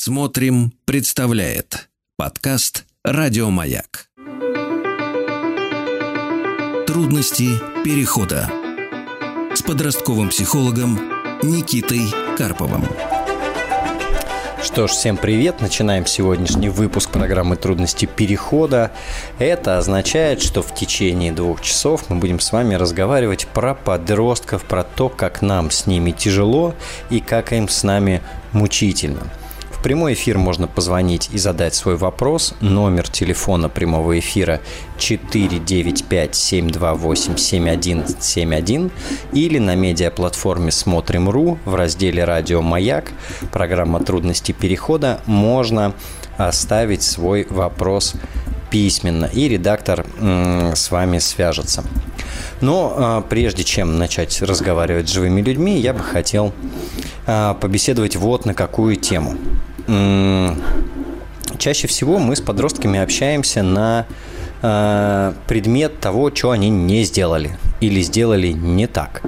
Смотрим, представляет подкаст Радиомаяк. Трудности перехода с подростковым психологом Никитой Карповым. Что ж, всем привет! Начинаем сегодняшний выпуск программы «Трудности перехода». Это означает, что в течение двух часов мы будем с вами разговаривать про подростков, про то, как нам с ними тяжело и как им с нами мучительно – прямой эфир можно позвонить и задать свой вопрос. Номер телефона прямого эфира 495-728-7171 или на медиаплатформе «Смотрим.ру» в разделе «Радио Маяк» программа «Трудности перехода» можно оставить свой вопрос письменно, и редактор с вами свяжется. Но э, прежде чем начать разговаривать с живыми людьми, я бы хотел э, побеседовать вот на какую тему чаще всего мы с подростками общаемся на э, предмет того, что они не сделали или сделали не так,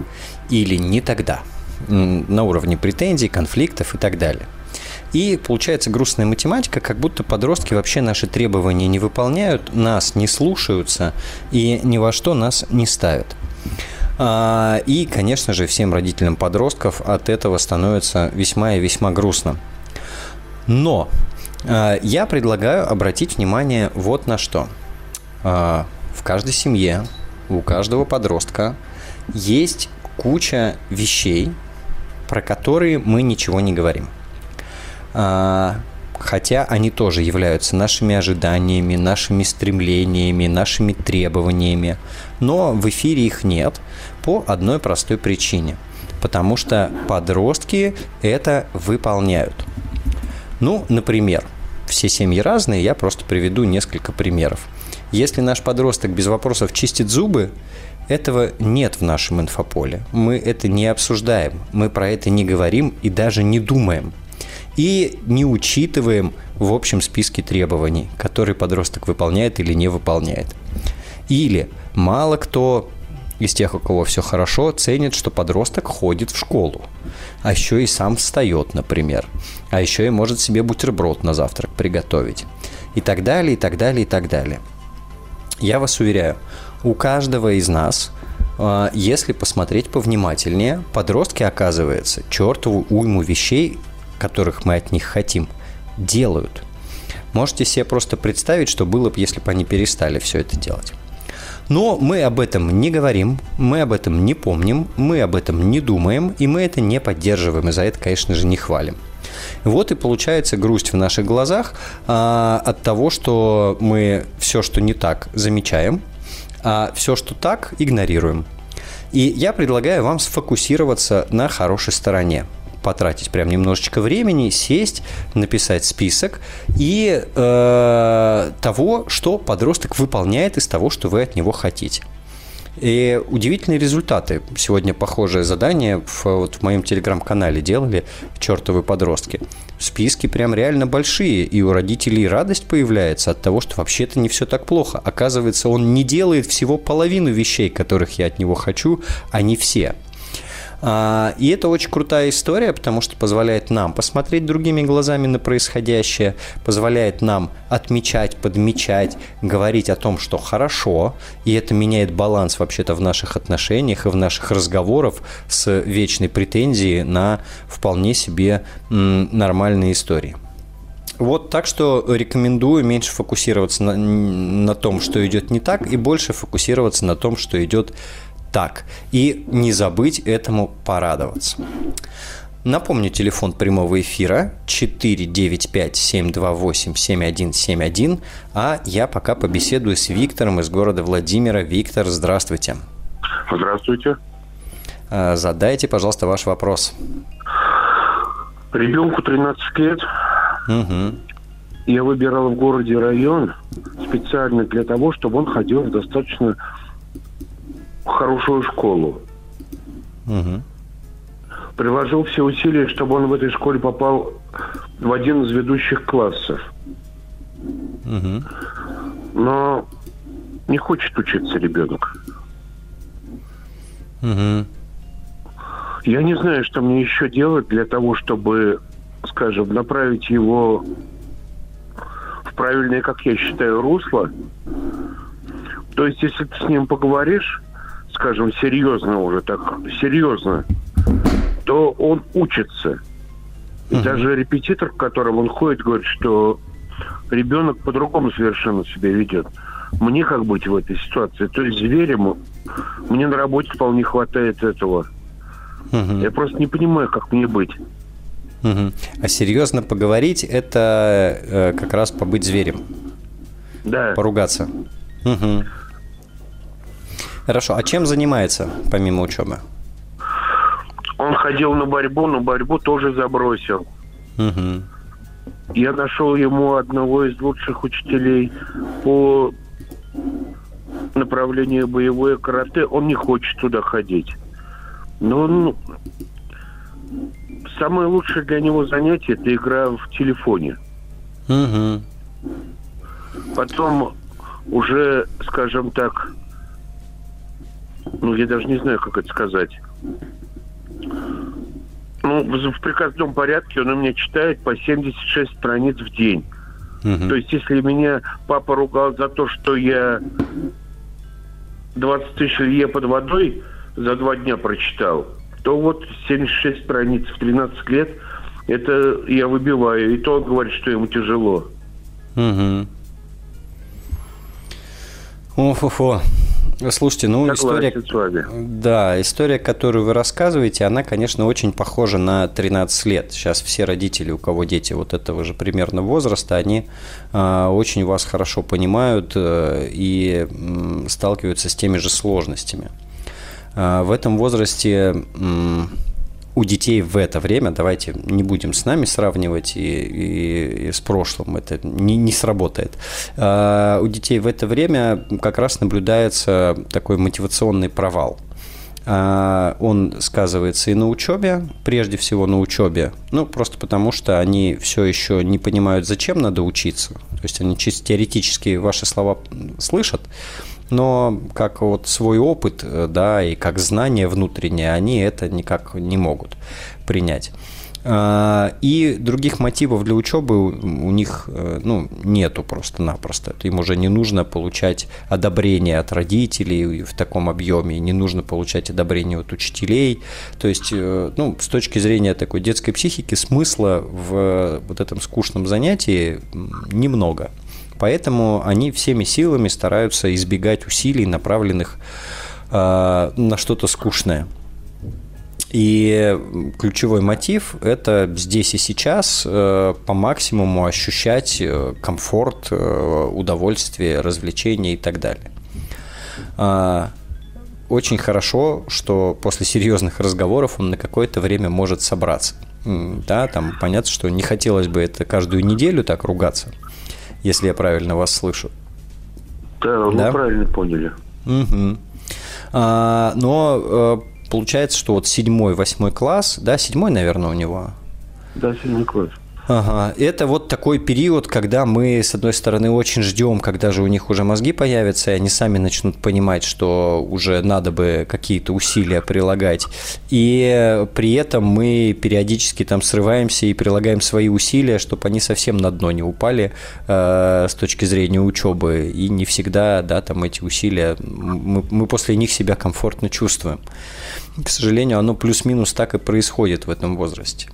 или не тогда, на уровне претензий, конфликтов и так далее. И получается грустная математика, как будто подростки вообще наши требования не выполняют, нас не слушаются и ни во что нас не ставят. А, и, конечно же, всем родителям подростков от этого становится весьма и весьма грустно. Но э, я предлагаю обратить внимание вот на что. Э, в каждой семье, у каждого подростка есть куча вещей, про которые мы ничего не говорим. Э, хотя они тоже являются нашими ожиданиями, нашими стремлениями, нашими требованиями, но в эфире их нет по одной простой причине. Потому что подростки это выполняют. Ну, например, все семьи разные, я просто приведу несколько примеров. Если наш подросток без вопросов чистит зубы, этого нет в нашем инфополе. Мы это не обсуждаем, мы про это не говорим и даже не думаем. И не учитываем в общем списке требований, которые подросток выполняет или не выполняет. Или мало кто из тех, у кого все хорошо, ценит, что подросток ходит в школу. А еще и сам встает, например. А еще и может себе бутерброд на завтрак приготовить. И так далее, и так далее, и так далее. Я вас уверяю, у каждого из нас, а, если посмотреть повнимательнее, подростки, оказывается, чертову уйму вещей, которых мы от них хотим, делают. Можете себе просто представить, что было бы, если бы они перестали все это делать. Но мы об этом не говорим, мы об этом не помним, мы об этом не думаем, и мы это не поддерживаем, и за это, конечно же, не хвалим. Вот и получается грусть в наших глазах а, от того, что мы все, что не так, замечаем, а все, что так, игнорируем. И я предлагаю вам сфокусироваться на хорошей стороне потратить прям немножечко времени, сесть, написать список и э, того, что подросток выполняет из того, что вы от него хотите. И удивительные результаты. Сегодня похожее задание в, вот в моем телеграм-канале делали чертовы подростки. Списки прям реально большие, и у родителей радость появляется от того, что вообще-то не все так плохо. Оказывается, он не делает всего половину вещей, которых я от него хочу, а не все. А, и это очень крутая история, потому что позволяет нам посмотреть другими глазами на происходящее, позволяет нам отмечать, подмечать, говорить о том, что хорошо, и это меняет баланс вообще-то в наших отношениях и в наших разговорах с вечной претензией на вполне себе нормальные истории. Вот так что рекомендую меньше фокусироваться на, на том, что идет не так, и больше фокусироваться на том, что идет так. И не забыть этому порадоваться. Напомню, телефон прямого эфира 495-728-7171, а я пока побеседую с Виктором из города Владимира. Виктор, здравствуйте. Здравствуйте. А, задайте, пожалуйста, ваш вопрос. Ребенку 13 лет. Угу. Я выбирал в городе район специально для того, чтобы он ходил в достаточно хорошую школу. Угу. Приложил все усилия, чтобы он в этой школе попал в один из ведущих классов. Угу. Но не хочет учиться ребенок. Угу. Я не знаю, что мне еще делать для того, чтобы скажем, направить его в правильное, как я считаю, русло. То есть, если ты с ним поговоришь, скажем, серьезно уже, так серьезно, то он учится. И uh-huh. даже репетитор, к которому он ходит, говорит, что ребенок по-другому совершенно себя ведет. Мне как быть в этой ситуации? То есть зверем мне на работе вполне хватает этого. Uh-huh. Я просто не понимаю, как мне быть. Угу. А серьезно поговорить это э, как раз побыть зверем. Да. Поругаться. Угу. Хорошо. А чем занимается помимо учебы? Он ходил на борьбу, но борьбу тоже забросил. Угу. Я нашел ему одного из лучших учителей по направлению боевое карате. Он не хочет туда ходить. Но он самое лучшее для него занятие это игра в телефоне. Угу. Потом уже, скажем так, ну я даже не знаю, как это сказать. Ну, в приказном порядке он у меня читает по 76 страниц в день. Угу. То есть, если меня папа ругал за то, что я 20 тысяч лье под водой за два дня прочитал, то вот 76 страниц в 13 лет, это я выбиваю. И то он говорит, что ему тяжело. Угу. О-фу-фу. Слушайте, ну история, да, история, которую вы рассказываете, она, конечно, очень похожа на 13 лет. Сейчас все родители, у кого дети вот этого же примерно возраста, они э, очень вас хорошо понимают э, и э, сталкиваются с теми же сложностями. А, в этом возрасте у детей в это время, давайте не будем с нами сравнивать и, и, и с прошлым, это не, не сработает. А, у детей в это время как раз наблюдается такой мотивационный провал. А, он сказывается и на учебе, прежде всего на учебе, ну, просто потому что они все еще не понимают, зачем надо учиться. То есть они чисто теоретически ваши слова слышат, но как вот свой опыт, э, да, и как знание внутреннее, они это никак не могут принять. А, и других мотивов для учебы у них э, ну, нету просто-напросто. Им уже не нужно получать одобрение от родителей в таком объеме, не нужно получать одобрение от учителей. То есть, э, ну, с точки зрения такой детской психики, смысла в вот этом скучном занятии немного. Поэтому они всеми силами стараются избегать усилий, направленных э, на что-то скучное. И ключевой мотив – это здесь и сейчас э, по максимуму ощущать э, комфорт, э, удовольствие, развлечение и так далее. А, очень хорошо, что после серьезных разговоров он на какое-то время может собраться. Да, там понятно, что не хотелось бы это каждую неделю так ругаться – если я правильно вас слышу. Да, да? вы правильно поняли. Угу. А, но э, получается, что вот седьмой, восьмой класс, да, седьмой, наверное, у него. Да, седьмой класс. Ага. Это вот такой период, когда мы, с одной стороны, очень ждем, когда же у них уже мозги появятся, и они сами начнут понимать, что уже надо бы какие-то усилия прилагать. И при этом мы периодически там срываемся и прилагаем свои усилия, чтобы они совсем на дно не упали э, с точки зрения учебы. И не всегда, да, там эти усилия, мы, мы после них себя комфортно чувствуем. К сожалению, оно плюс-минус так и происходит в этом возрасте.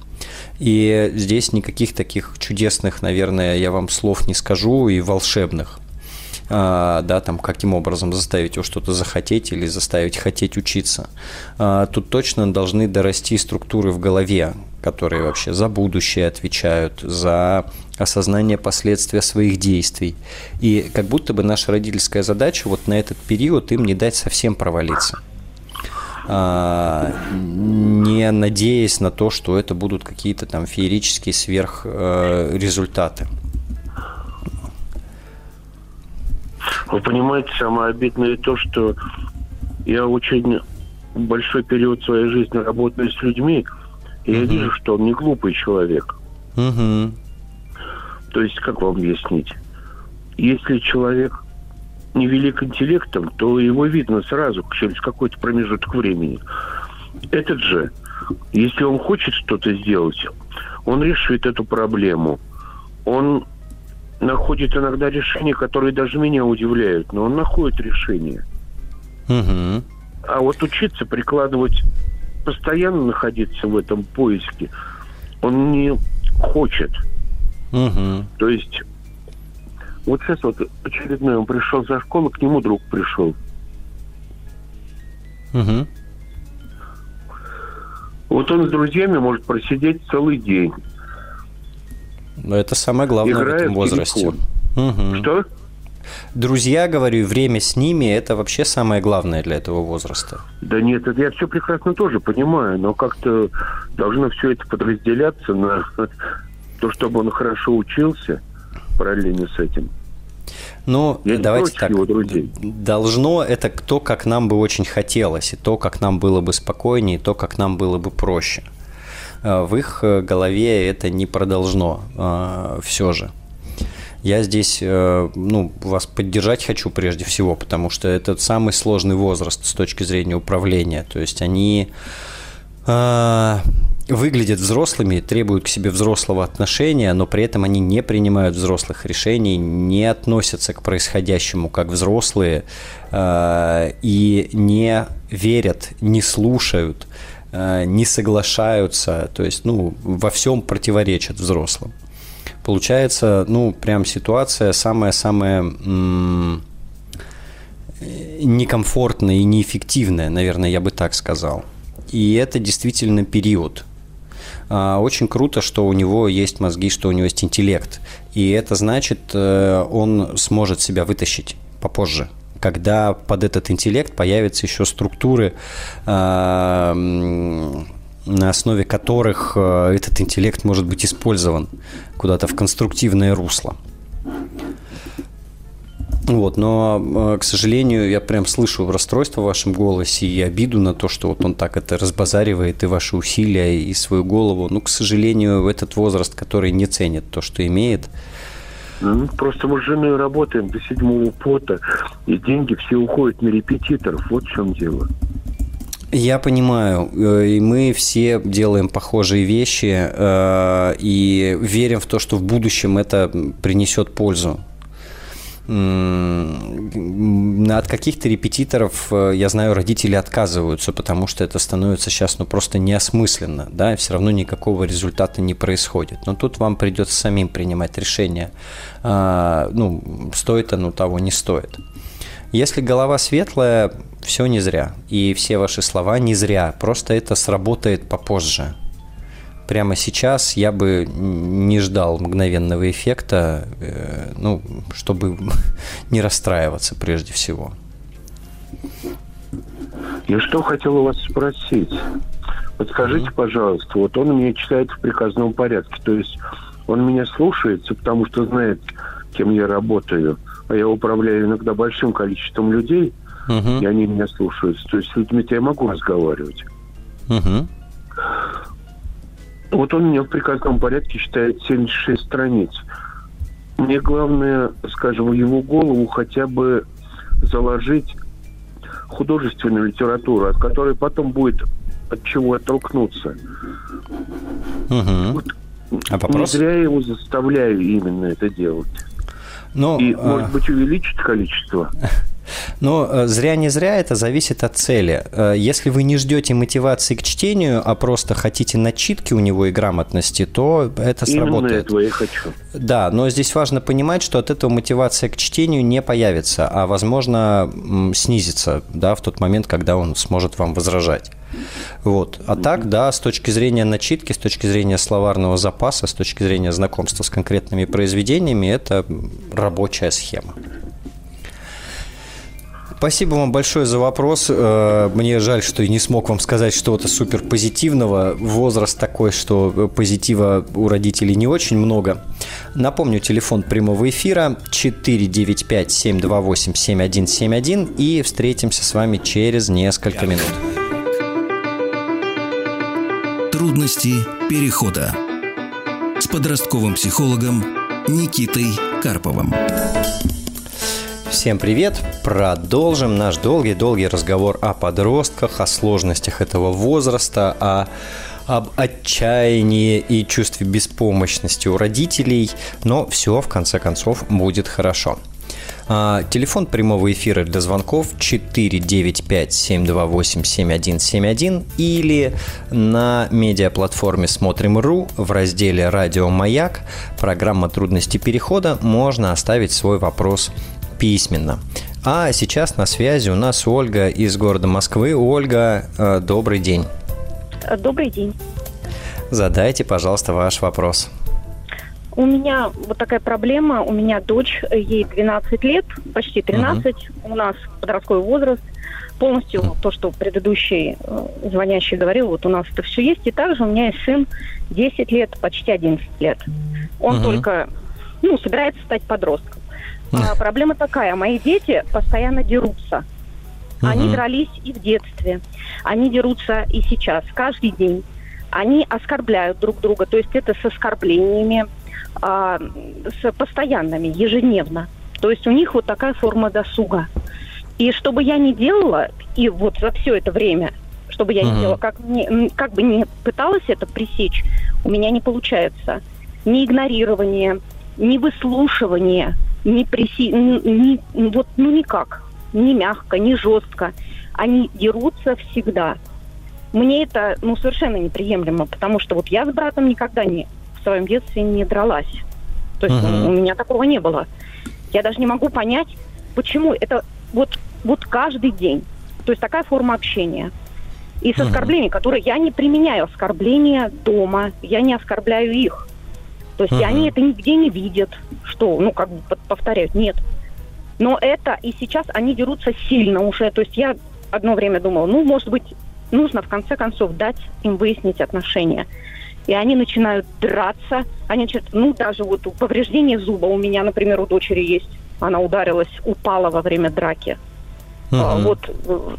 И здесь никаких таких чудесных, наверное, я вам слов не скажу, и волшебных. А, да, там каким образом заставить его что-то захотеть или заставить хотеть учиться. А, тут точно должны дорасти структуры в голове, которые вообще за будущее отвечают, за осознание последствий своих действий. И как будто бы наша родительская задача вот на этот период им не дать совсем провалиться. А, не надеясь на то, что это будут какие-то там феерические сверхрезультаты. Вы понимаете, самое обидное то, что я очень большой период своей жизни работаю с людьми, и я вижу, что он не глупый человек. То есть, как вам объяснить? Если человек невелик интеллектом, то его видно сразу через какой-то промежуток времени. Этот же Если он хочет что-то сделать, он решит эту проблему. Он находит иногда решения, которые даже меня удивляют, но он находит решение. Угу. А вот учиться прикладывать, постоянно находиться в этом поиске, он не хочет. Угу. То есть, вот сейчас вот очередной, он пришел за школу, к нему друг пришел. Угу. Вот он с друзьями может просидеть целый день. Но это самое главное Играет в этом возрасте. Угу. Что? Друзья, говорю, время с ними – это вообще самое главное для этого возраста. Да нет, это я все прекрасно тоже понимаю, но как-то должно все это подразделяться на то, чтобы он хорошо учился параллельно с этим. Ну, Я давайте так. Его друзей. Должно это то, как нам бы очень хотелось, и то, как нам было бы спокойнее, и то, как нам было бы проще. Э, в их э, голове это не продолжно э, все же. Я здесь ну, вас поддержать хочу прежде всего, потому что это самый сложный возраст с точки зрения управления. То есть они выглядят взрослыми, требуют к себе взрослого отношения, но при этом они не принимают взрослых решений, не относятся к происходящему как взрослые э, и не верят, не слушают, э, не соглашаются, то есть ну, во всем противоречат взрослым. Получается, ну, прям ситуация самая-самая некомфортная и неэффективная, наверное, я бы так сказал. И это действительно период, очень круто, что у него есть мозги, что у него есть интеллект. И это значит, э, он сможет себя вытащить попозже когда под этот интеллект появятся еще структуры, а, на основе которых э, этот интеллект может быть использован куда-то в конструктивное русло. Вот, но, э, к сожалению, я прям слышу расстройство в вашем голосе и обиду на то, что вот он так это разбазаривает и ваши усилия, и свою голову. Ну, к сожалению, этот возраст, который не ценит то, что имеет, Просто мы с женой работаем до седьмого пота, и деньги все уходят на репетиторов. Вот в чем дело. Я понимаю, э, и мы все делаем похожие вещи э, и верим в то, что в будущем это принесет пользу от каких-то репетиторов, э, я знаю, родители отказываются, потому что это становится сейчас ну, просто неосмысленно, да, и все равно никакого результата не происходит. Но тут вам придется самим принимать решение, а, ну, стоит оно того, не стоит. Если голова светлая, все не зря, и все ваши слова не зря, просто это сработает попозже прямо сейчас я бы не ждал мгновенного эффекта, э, ну, чтобы не расстраиваться прежде всего. Я что хотел у вас спросить? Подскажите, mm-hmm. пожалуйста, вот он меня читает в приказном порядке, то есть он меня слушается, потому что знает, кем я работаю, а я управляю иногда большим количеством людей, uh-huh. и они меня слушаются. То есть с людьми я могу разговаривать. Uh-huh. Вот он мне в приказном порядке считает 76 страниц. Мне главное, скажем, в его голову хотя бы заложить художественную литературу, от которой потом будет от чего оттолкнуться. Угу. Вот а вопрос? Не зря я его заставляю именно это делать. Но, И, а... может быть, увеличить количество. Но э, зря не зря это зависит от цели. Э, если вы не ждете мотивации к чтению, а просто хотите начитки у него и грамотности, то это сработает. Именно этого я хочу. Да, но здесь важно понимать, что от этого мотивация к чтению не появится, а возможно снизится да, в тот момент, когда он сможет вам возражать. Вот. А так, да, с точки зрения начитки, с точки зрения словарного запаса, с точки зрения знакомства с конкретными произведениями, это рабочая схема. Спасибо вам большое за вопрос. Э, мне жаль, что я не смог вам сказать что-то супер позитивного. Возраст такой, что позитива у родителей не очень много. Напомню, телефон прямого эфира 495-728-7171 и встретимся с вами через несколько минут. Трудности перехода с подростковым психологом Никитой Карповым. Всем привет! Продолжим наш долгий-долгий разговор о подростках, о сложностях этого возраста, о об отчаянии и чувстве беспомощности у родителей, но все в конце концов будет хорошо. А, телефон прямого эфира для звонков 495-728-7171 или на медиаплатформе «Смотрим.ру» в разделе «Радио Маяк» программа «Трудности перехода» можно оставить свой вопрос письменно. А сейчас на связи у нас Ольга из города Москвы. Ольга, э, добрый день. Добрый день. Задайте, пожалуйста, ваш вопрос. У меня вот такая проблема. У меня дочь, ей 12 лет, почти 13. Угу. У нас подростковый возраст. Полностью угу. то, что предыдущий э, звонящий говорил, вот у нас это все есть. И также у меня есть сын 10 лет, почти 11 лет. Он угу. только, ну, собирается стать подростком. А, проблема такая. Мои дети постоянно дерутся. Они дрались и в детстве. Они дерутся и сейчас, каждый день. Они оскорбляют друг друга. То есть это с оскорблениями, а, с постоянными, ежедневно. То есть у них вот такая форма досуга. И что бы я ни делала, и вот за все это время, чтобы я uh-huh. не делала, как, не, как бы не пыталась это пресечь, у меня не получается. Ни игнорирование, ни выслушивание, ни, преси, ни, ни вот, ну никак, ни мягко, ни жестко. Они дерутся всегда. Мне это ну, совершенно неприемлемо, потому что вот я с братом никогда не своем детстве не дралась. То есть uh-huh. у меня такого не было. Я даже не могу понять, почему это вот, вот каждый день. То есть такая форма общения. И с uh-huh. оскорблений, которые я не применяю оскорбления дома, я не оскорбляю их. То есть uh-huh. они это нигде не видят, что, ну, как бы повторяют, нет. Но это и сейчас они дерутся сильно уже. То есть я одно время думала, ну, может быть, нужно в конце концов дать им выяснить отношения и они начинают драться. Они начинают, ну, даже вот повреждение зуба у меня, например, у дочери есть. Она ударилась, упала во время драки. Uh-huh. А, вот э,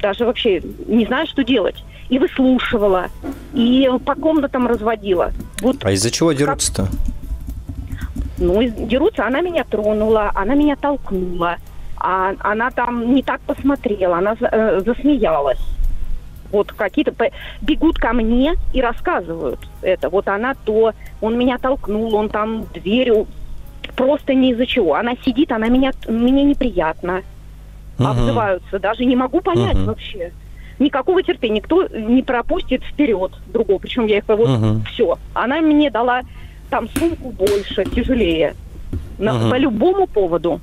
даже вообще не знаю, что делать. И выслушивала, и по комнатам разводила. Вот а из-за чего дерутся-то? Ну, дерутся, она меня тронула, она меня толкнула, а она там не так посмотрела, она э, засмеялась вот какие-то бегут ко мне и рассказывают это. Вот она то, он меня толкнул, он там дверью, просто не из-за чего. Она сидит, она меня, мне неприятно. Угу. Обзываются, даже не могу понять угу. вообще. Никакого терпения, никто не пропустит вперед другого. Причем я их вот угу. все. Она мне дала там сумку больше, тяжелее. На, угу. По любому поводу.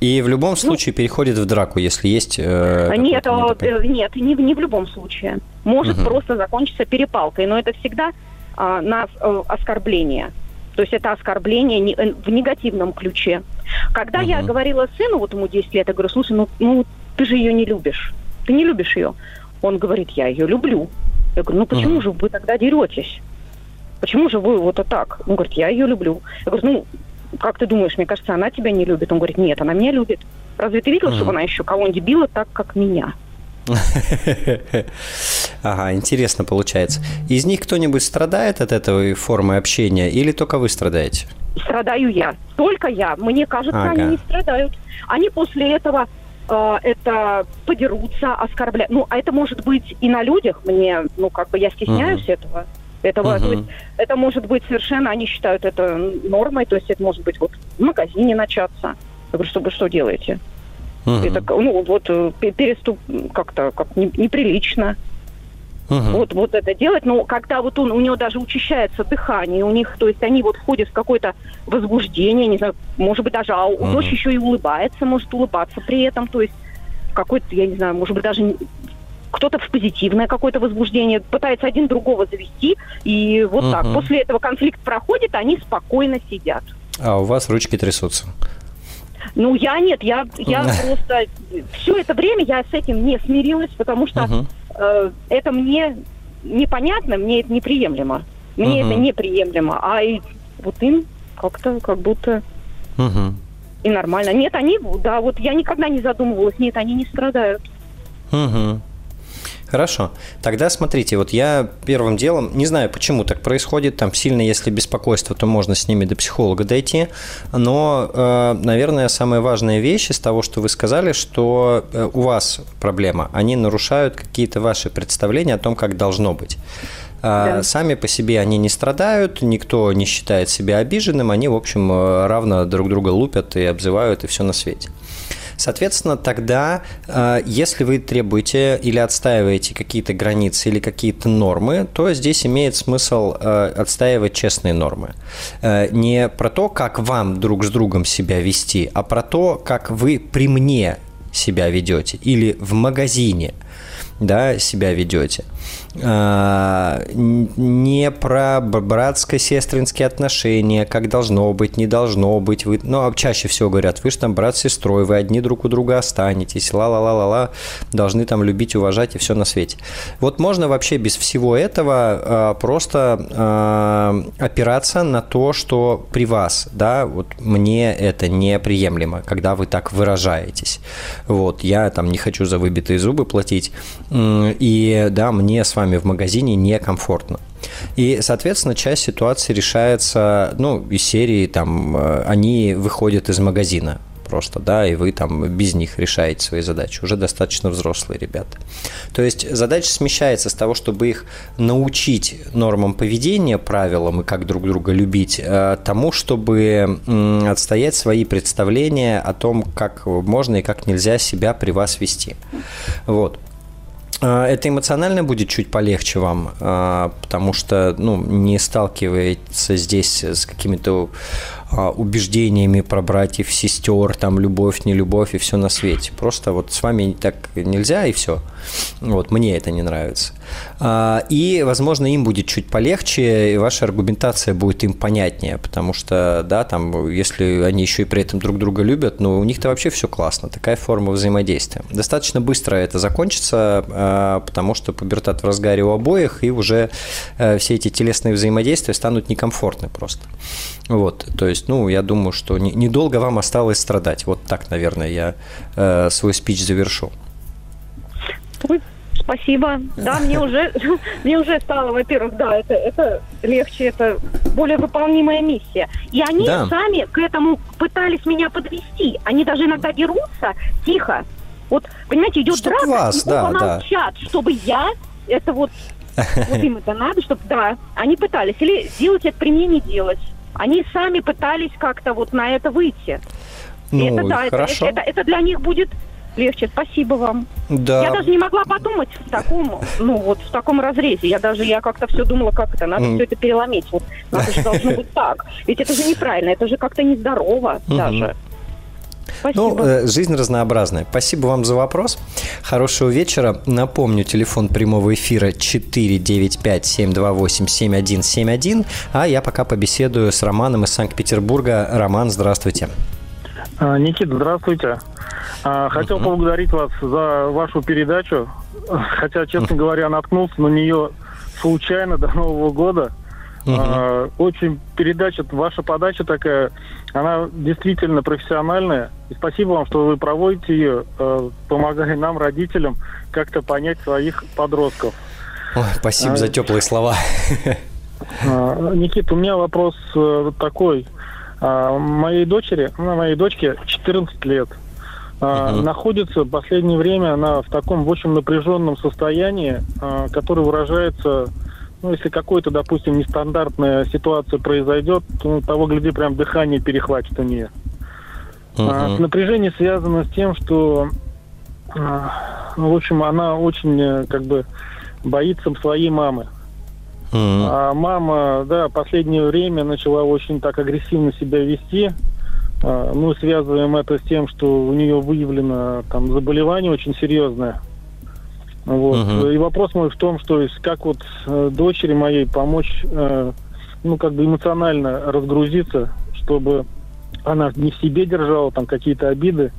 И в любом ну, случае ну, переходит в драку, если есть... Э, нет, э, нет, не, не в любом случае. Может угу. просто закончиться перепалкой, но это всегда э, на э, оскорбление. То есть это оскорбление не, э, в негативном ключе. Когда угу. я говорила сыну, вот ему 10 лет, я говорю, слушай, ну, ну ты же ее не любишь. Ты не любишь ее. Он говорит, я ее люблю. Я говорю, ну почему же вы тогда деретесь? Почему же вы вот так? Он говорит, я ее люблю. Я говорю, ну как ты думаешь, мне кажется, она тебя не любит? Он говорит, нет, она меня любит. Разве ты видел, чтобы она еще кого-нибудь била так, как меня? Ага, интересно получается. Из них кто-нибудь страдает от этой формы общения или только вы страдаете? Страдаю я. Только я. Мне кажется, ага. они не страдают. Они после этого э, это подерутся, оскорбляют. Ну, а это может быть и на людях. Мне, ну, как бы я стесняюсь угу. этого. Этого, то есть, это может быть совершенно, они считают это нормой, то есть это может быть вот в магазине начаться. Я говорю, что вы что делаете? Угу. Это, ну, вот э, переступ как-то как неприлично. Угу. Вот, вот это делать, но когда вот он, у него даже учащается дыхание, у них, то есть они вот входят в какое-то возбуждение, не знаю, может быть даже, а угу. дочь еще и улыбается, может улыбаться при этом, то есть какой-то, я не знаю, может быть даже кто-то в позитивное какое-то возбуждение, пытается один другого завести, и вот угу. так. После этого конфликт проходит, они спокойно сидят. А у вас ручки трясутся? Ну, я нет, я, я просто все это время я с этим не смирилась, потому что угу. Э, это мне непонятно, мне это неприемлемо. Мне угу. это неприемлемо. А и вот им как-то как будто угу. и нормально. Нет, они, да, вот я никогда не задумывалась, нет, они не страдают. Угу. Хорошо. Тогда смотрите, вот я первым делом, не знаю, почему так происходит, там сильно, если беспокойство, то можно с ними до психолога дойти, но, э, наверное, самая важная вещь из того, что вы сказали, что э, у вас проблема, они нарушают какие-то ваши представления о том, как должно быть. А да. Сами по себе они не страдают, никто не считает себя обиженным, они, в общем, э, равно друг друга лупят и обзывают, и все на свете. Соответственно, тогда, э, если вы требуете или отстаиваете какие-то границы или какие-то нормы, то здесь имеет смысл э, отстаивать честные нормы. Э, не про то, как вам друг с другом себя вести, а про то, как вы при мне себя ведете или в магазине да, себя ведете. А, не про братско-сестринские отношения, как должно быть, не должно быть. Вы, ну, а чаще всего говорят, вы же там брат с сестрой, вы одни друг у друга останетесь, ла-ла-ла-ла-ла, должны там любить, уважать и все на свете. Вот можно вообще без всего этого а, просто опираться на то, что при вас, да, вот мне это неприемлемо, когда вы так выражаетесь. Вот, я там не хочу за выбитые зубы платить, и да, мне с вами в магазине некомфортно. И, соответственно, часть ситуации решается, ну, из серии, там, э, они выходят из магазина просто, да, и вы там без них решаете свои задачи. Уже достаточно взрослые ребята. То есть задача смещается с того, чтобы их научить нормам поведения, правилам и как друг друга любить, э, тому, чтобы отстоять свои представления о том, как можно и как нельзя себя при вас вести. Вот. А, это эмоционально будет чуть полегче вам, а, потому что ну, не сталкивается здесь с какими-то а, убеждениями про братьев, сестер, там любовь, не любовь и все на свете. Просто вот с вами так нельзя и все. Вот, мне это не нравится. А, и, возможно, им будет чуть полегче, и ваша аргументация будет им понятнее, потому что, да, там, если они еще и при этом друг друга любят, ну, у них-то вообще все классно, такая форма взаимодействия. Достаточно быстро это закончится, а, потому что пубертат в разгаре у обоих, и уже э, все эти телесные взаимодействия станут некомфортны просто. Вот, то есть, ну, я думаю, что недолго вам осталось страдать. Вот так, наверное, я э, свой спич завершу. Спасибо. Да, мне уже, мне уже стало, во-первых, да, это, это легче, это более выполнимая миссия. И они да. сами к этому пытались меня подвести. Они даже иногда дерутся тихо. Вот, понимаете, идет Чтоб драка, вас, и да, помолчат, да. чтобы я это вот вот им это надо, чтобы, да, они пытались. Или делать это при мне не делать. Они сами пытались как-то вот на это выйти. Ну, это, да, хорошо. Это, это, это для них будет легче. Спасибо вам. Да. Я даже не могла подумать в таком, ну вот в таком разрезе. Я даже, я как-то все думала, как это, надо mm. все это переломить. Вот, надо же должно быть так. Ведь это же неправильно, это же как-то нездорово mm-hmm. даже. Спасибо. Ну, жизнь разнообразная. Спасибо вам за вопрос. Хорошего вечера. Напомню, телефон прямого эфира 495-728-7171. А я пока побеседую с Романом из Санкт-Петербурга. Роман, здравствуйте. А, Никита, здравствуйте. А, хотел uh-huh. поблагодарить вас за вашу передачу. Хотя, честно uh-huh. говоря, наткнулся на нее случайно до Нового года. Uh-huh. Очень передача, ваша подача такая, она действительно профессиональная. И спасибо вам, что вы проводите ее, помогая нам, родителям, как-то понять своих подростков. Ой, спасибо а, за теплые слова. Никита, у меня вопрос э, такой. Моей дочери, ну, моей дочке 14 лет uh находится в последнее время она в таком в очень напряженном состоянии, а, которое выражается, ну, если какой-то, допустим, нестандартная ситуация произойдет, то того, гляди, прям дыхание перехватит у нее. uh Напряжение связано с тем, что, а, ну, в общем, она очень, э, как бы, боится своей мамы. А мама, да, последнее время начала очень так агрессивно себя вести, а, мы связываем это с тем, что у нее выявлено там заболевание очень серьезное. Вот. Угу. И вопрос мой в том, что как вот э, дочери моей помочь, э, ну как бы эмоционально разгрузиться, чтобы она не в себе держала там какие-то обиды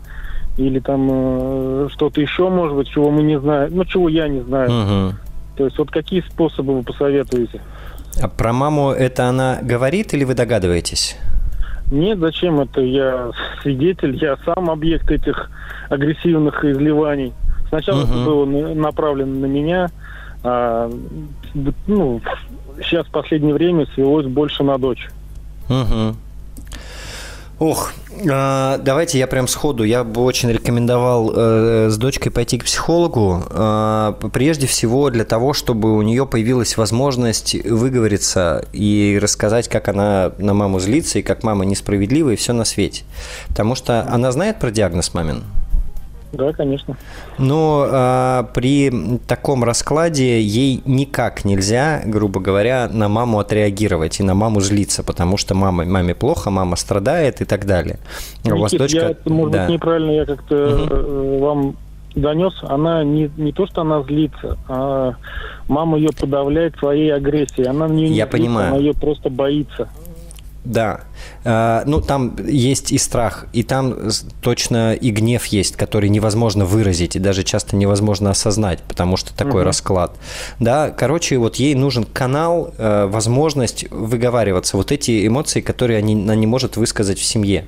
или там э, что-то еще, может быть, чего мы не знаем, ну чего я не знаю. Угу. То есть вот какие способы вы посоветуете? А про маму это она говорит или вы догадываетесь? Нет, зачем это? Я свидетель, я сам объект этих агрессивных изливаний Сначала угу. это было направлено на меня, а, ну, сейчас в последнее время свелось больше на дочь. Угу. Ох, а, давайте я прям сходу. Я бы очень рекомендовал э, с дочкой пойти к психологу. Э, прежде всего для того, чтобы у нее появилась возможность выговориться и рассказать, как она на маму злится и как мама несправедлива и все на свете. Потому что она знает про диагноз мамин? Да, конечно. Но а, при таком раскладе ей никак нельзя, грубо говоря, на маму отреагировать и на маму злиться, потому что мама, маме плохо, мама страдает и так далее. Никит, у вас дочка... я, может да. быть, неправильно я как-то угу. вам донес, она не, не то, что она злится, а мама ее подавляет своей агрессией. Она не, не я злится, понимаю. она ее просто боится. Да. А, ну, там есть и страх, и там точно и гнев есть, который невозможно выразить, и даже часто невозможно осознать, потому что такой угу. расклад. Да, короче, вот ей нужен канал, э, возможность выговариваться. Вот эти эмоции, которые она не может высказать в семье.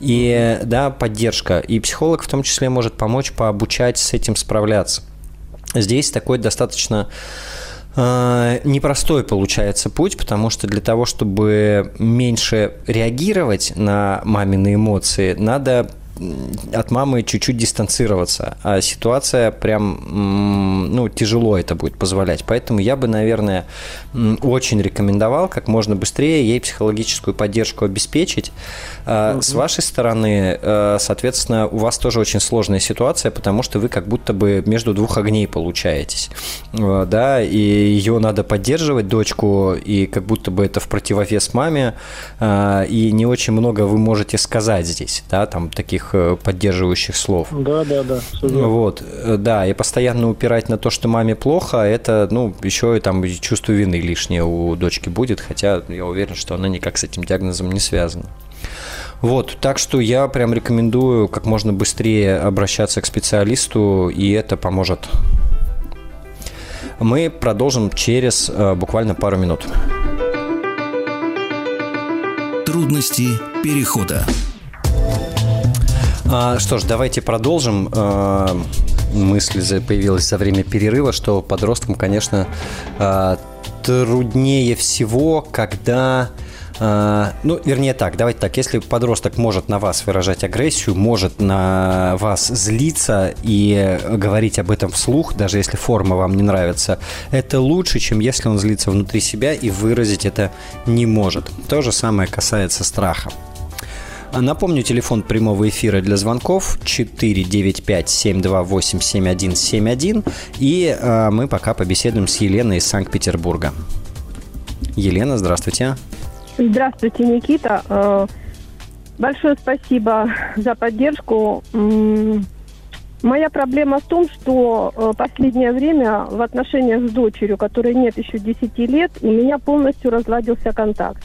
И, да, поддержка. И психолог в том числе может помочь пообучать с этим справляться. Здесь такой достаточно непростой получается путь, потому что для того, чтобы меньше реагировать на мамины эмоции, надо от мамы чуть-чуть дистанцироваться, а ситуация прям, ну, тяжело это будет позволять. Поэтому я бы, наверное, очень рекомендовал как можно быстрее ей психологическую поддержку обеспечить. Угу. С вашей стороны, э, соответственно, у вас тоже очень сложная ситуация, потому что вы как будто бы между двух огней получаетесь, э, да, и ее надо поддерживать, дочку, и как будто бы это в противовес маме, и не очень много вы можете сказать здесь, да, там таких таких э, поддерживающих слов. Да, да, да. Вот, э, да, и постоянно упирать на то, что маме плохо, это, ну, еще и там чувство вины лишнее у дочки будет, хотя я уверен, что она никак с этим диагнозом не связана. Вот, так что я прям рекомендую как можно быстрее обращаться к специалисту, и это поможет. Мы продолжим через э, буквально пару минут. Трудности перехода. А, что ж, давайте продолжим. А, мысль появилась за время перерыва, что подросткам, конечно, а, труднее всего, когда ну, вернее так, давайте так, если подросток может на вас выражать агрессию, может на вас злиться и говорить об этом вслух, даже если форма вам не нравится, это лучше, чем если он злится внутри себя и выразить это не может. То же самое касается страха. Напомню, телефон прямого эфира для звонков 495-728-7171. И э, мы пока побеседуем с Еленой из Санкт-Петербурга. Елена, здравствуйте. Здравствуйте, Никита. Э, большое спасибо за поддержку. Моя проблема в том, что э, последнее время в отношениях с дочерью, которой нет еще 10 лет, у меня полностью разладился контакт.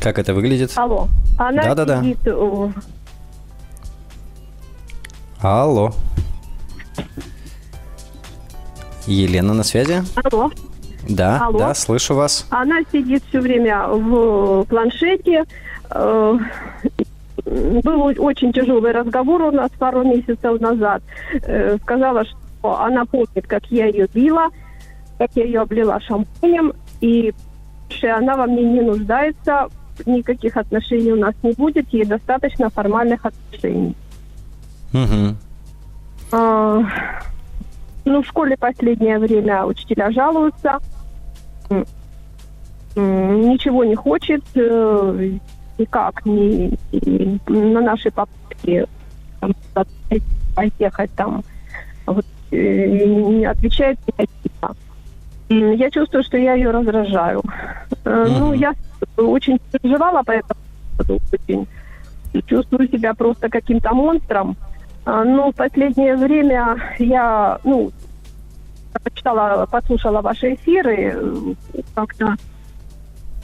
Как это выглядит? Алло. Она да, сидит... Да, да. Алло. Елена на связи? Алло. Да, Алло. да, слышу вас. Она сидит все время в планшете. Э, был очень тяжелый разговор у нас пару месяцев назад. Э, сказала, что она помнит, как я ее била, как я ее облила шампунем, и она во мне не нуждается, никаких отношений у нас не будет, ей достаточно формальных отношений. Угу. А, ну, в школе последнее время учителя жалуются, ничего не хочет, э, никак не, не на наши попытки там, поехать там, вот, э, не отвечает. Я чувствую, что я ее раздражаю. Mm-hmm. Ну, я очень переживала по этому очень. Чувствую себя просто каким-то монстром. А, но в последнее время я, ну, почитала, послушала ваши эфиры, как-то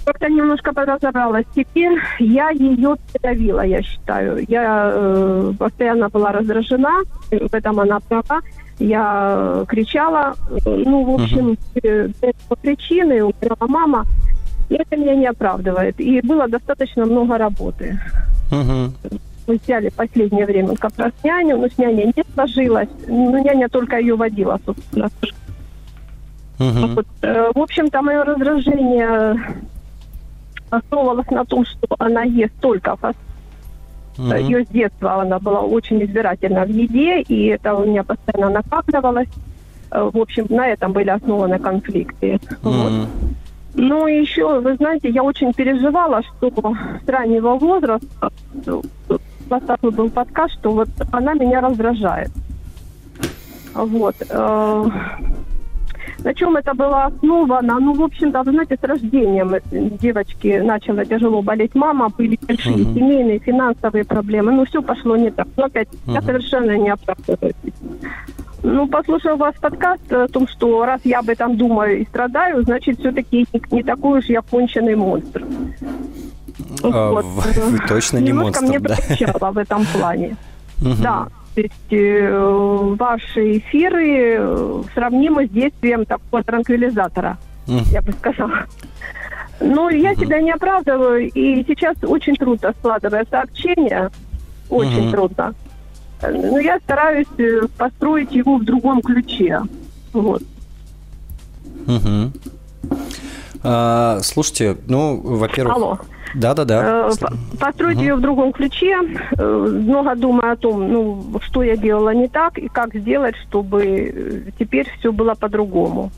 как-то немножко подразобралась. Теперь я ее подавила, я считаю. Я э, постоянно была раздражена, в этом она права. Я кричала, ну, в общем, uh-huh. по причины умерла мама. И это меня не оправдывает. И было достаточно много работы. Uh-huh. мы взяли последнее время как раз няню, но с няней не сложилось. Ну, няня только ее водила, собственно. Uh-huh. Вот, э, в общем-то, мое раздражение основывалось на том, что она ест только фастфуд. Uh-huh. Ее с детства она была очень избирательна в еде, и это у меня постоянно накапливалось. Э, в общем, на этом были основаны конфликты. Uh-huh. Вот. Ну, и еще, вы знаете, я очень переживала, что с раннего возраста, поставил был подкаст, что вот она меня раздражает. Вот. На чем это было основано? Ну, в общем-то, вы знаете, с рождением девочки начала тяжело болеть мама, были большие uh-huh. семейные, финансовые проблемы. Ну, все пошло не так. Но опять, uh-huh. я совершенно не оправдываюсь. Ну, послушал вас подкаст о том, что раз я об этом думаю и страдаю, значит, все-таки не, такой уж я конченый монстр. А, вот. Вы точно не монстр, мне да? в этом плане. Да, то есть э, ваши эфиры э, сравнимы с действием такого транквилизатора, я бы сказала. Но я себя не оправдываю, и сейчас очень трудно складывается общение, очень трудно. Но я стараюсь э, построить его в другом ключе. Вот. Угу. А, слушайте, ну, во-первых... Алло. Да, да, да. Построить угу. ее в другом ключе, э, много думаю о том, ну, что я делала не так и как сделать, чтобы э, теперь все было по-другому.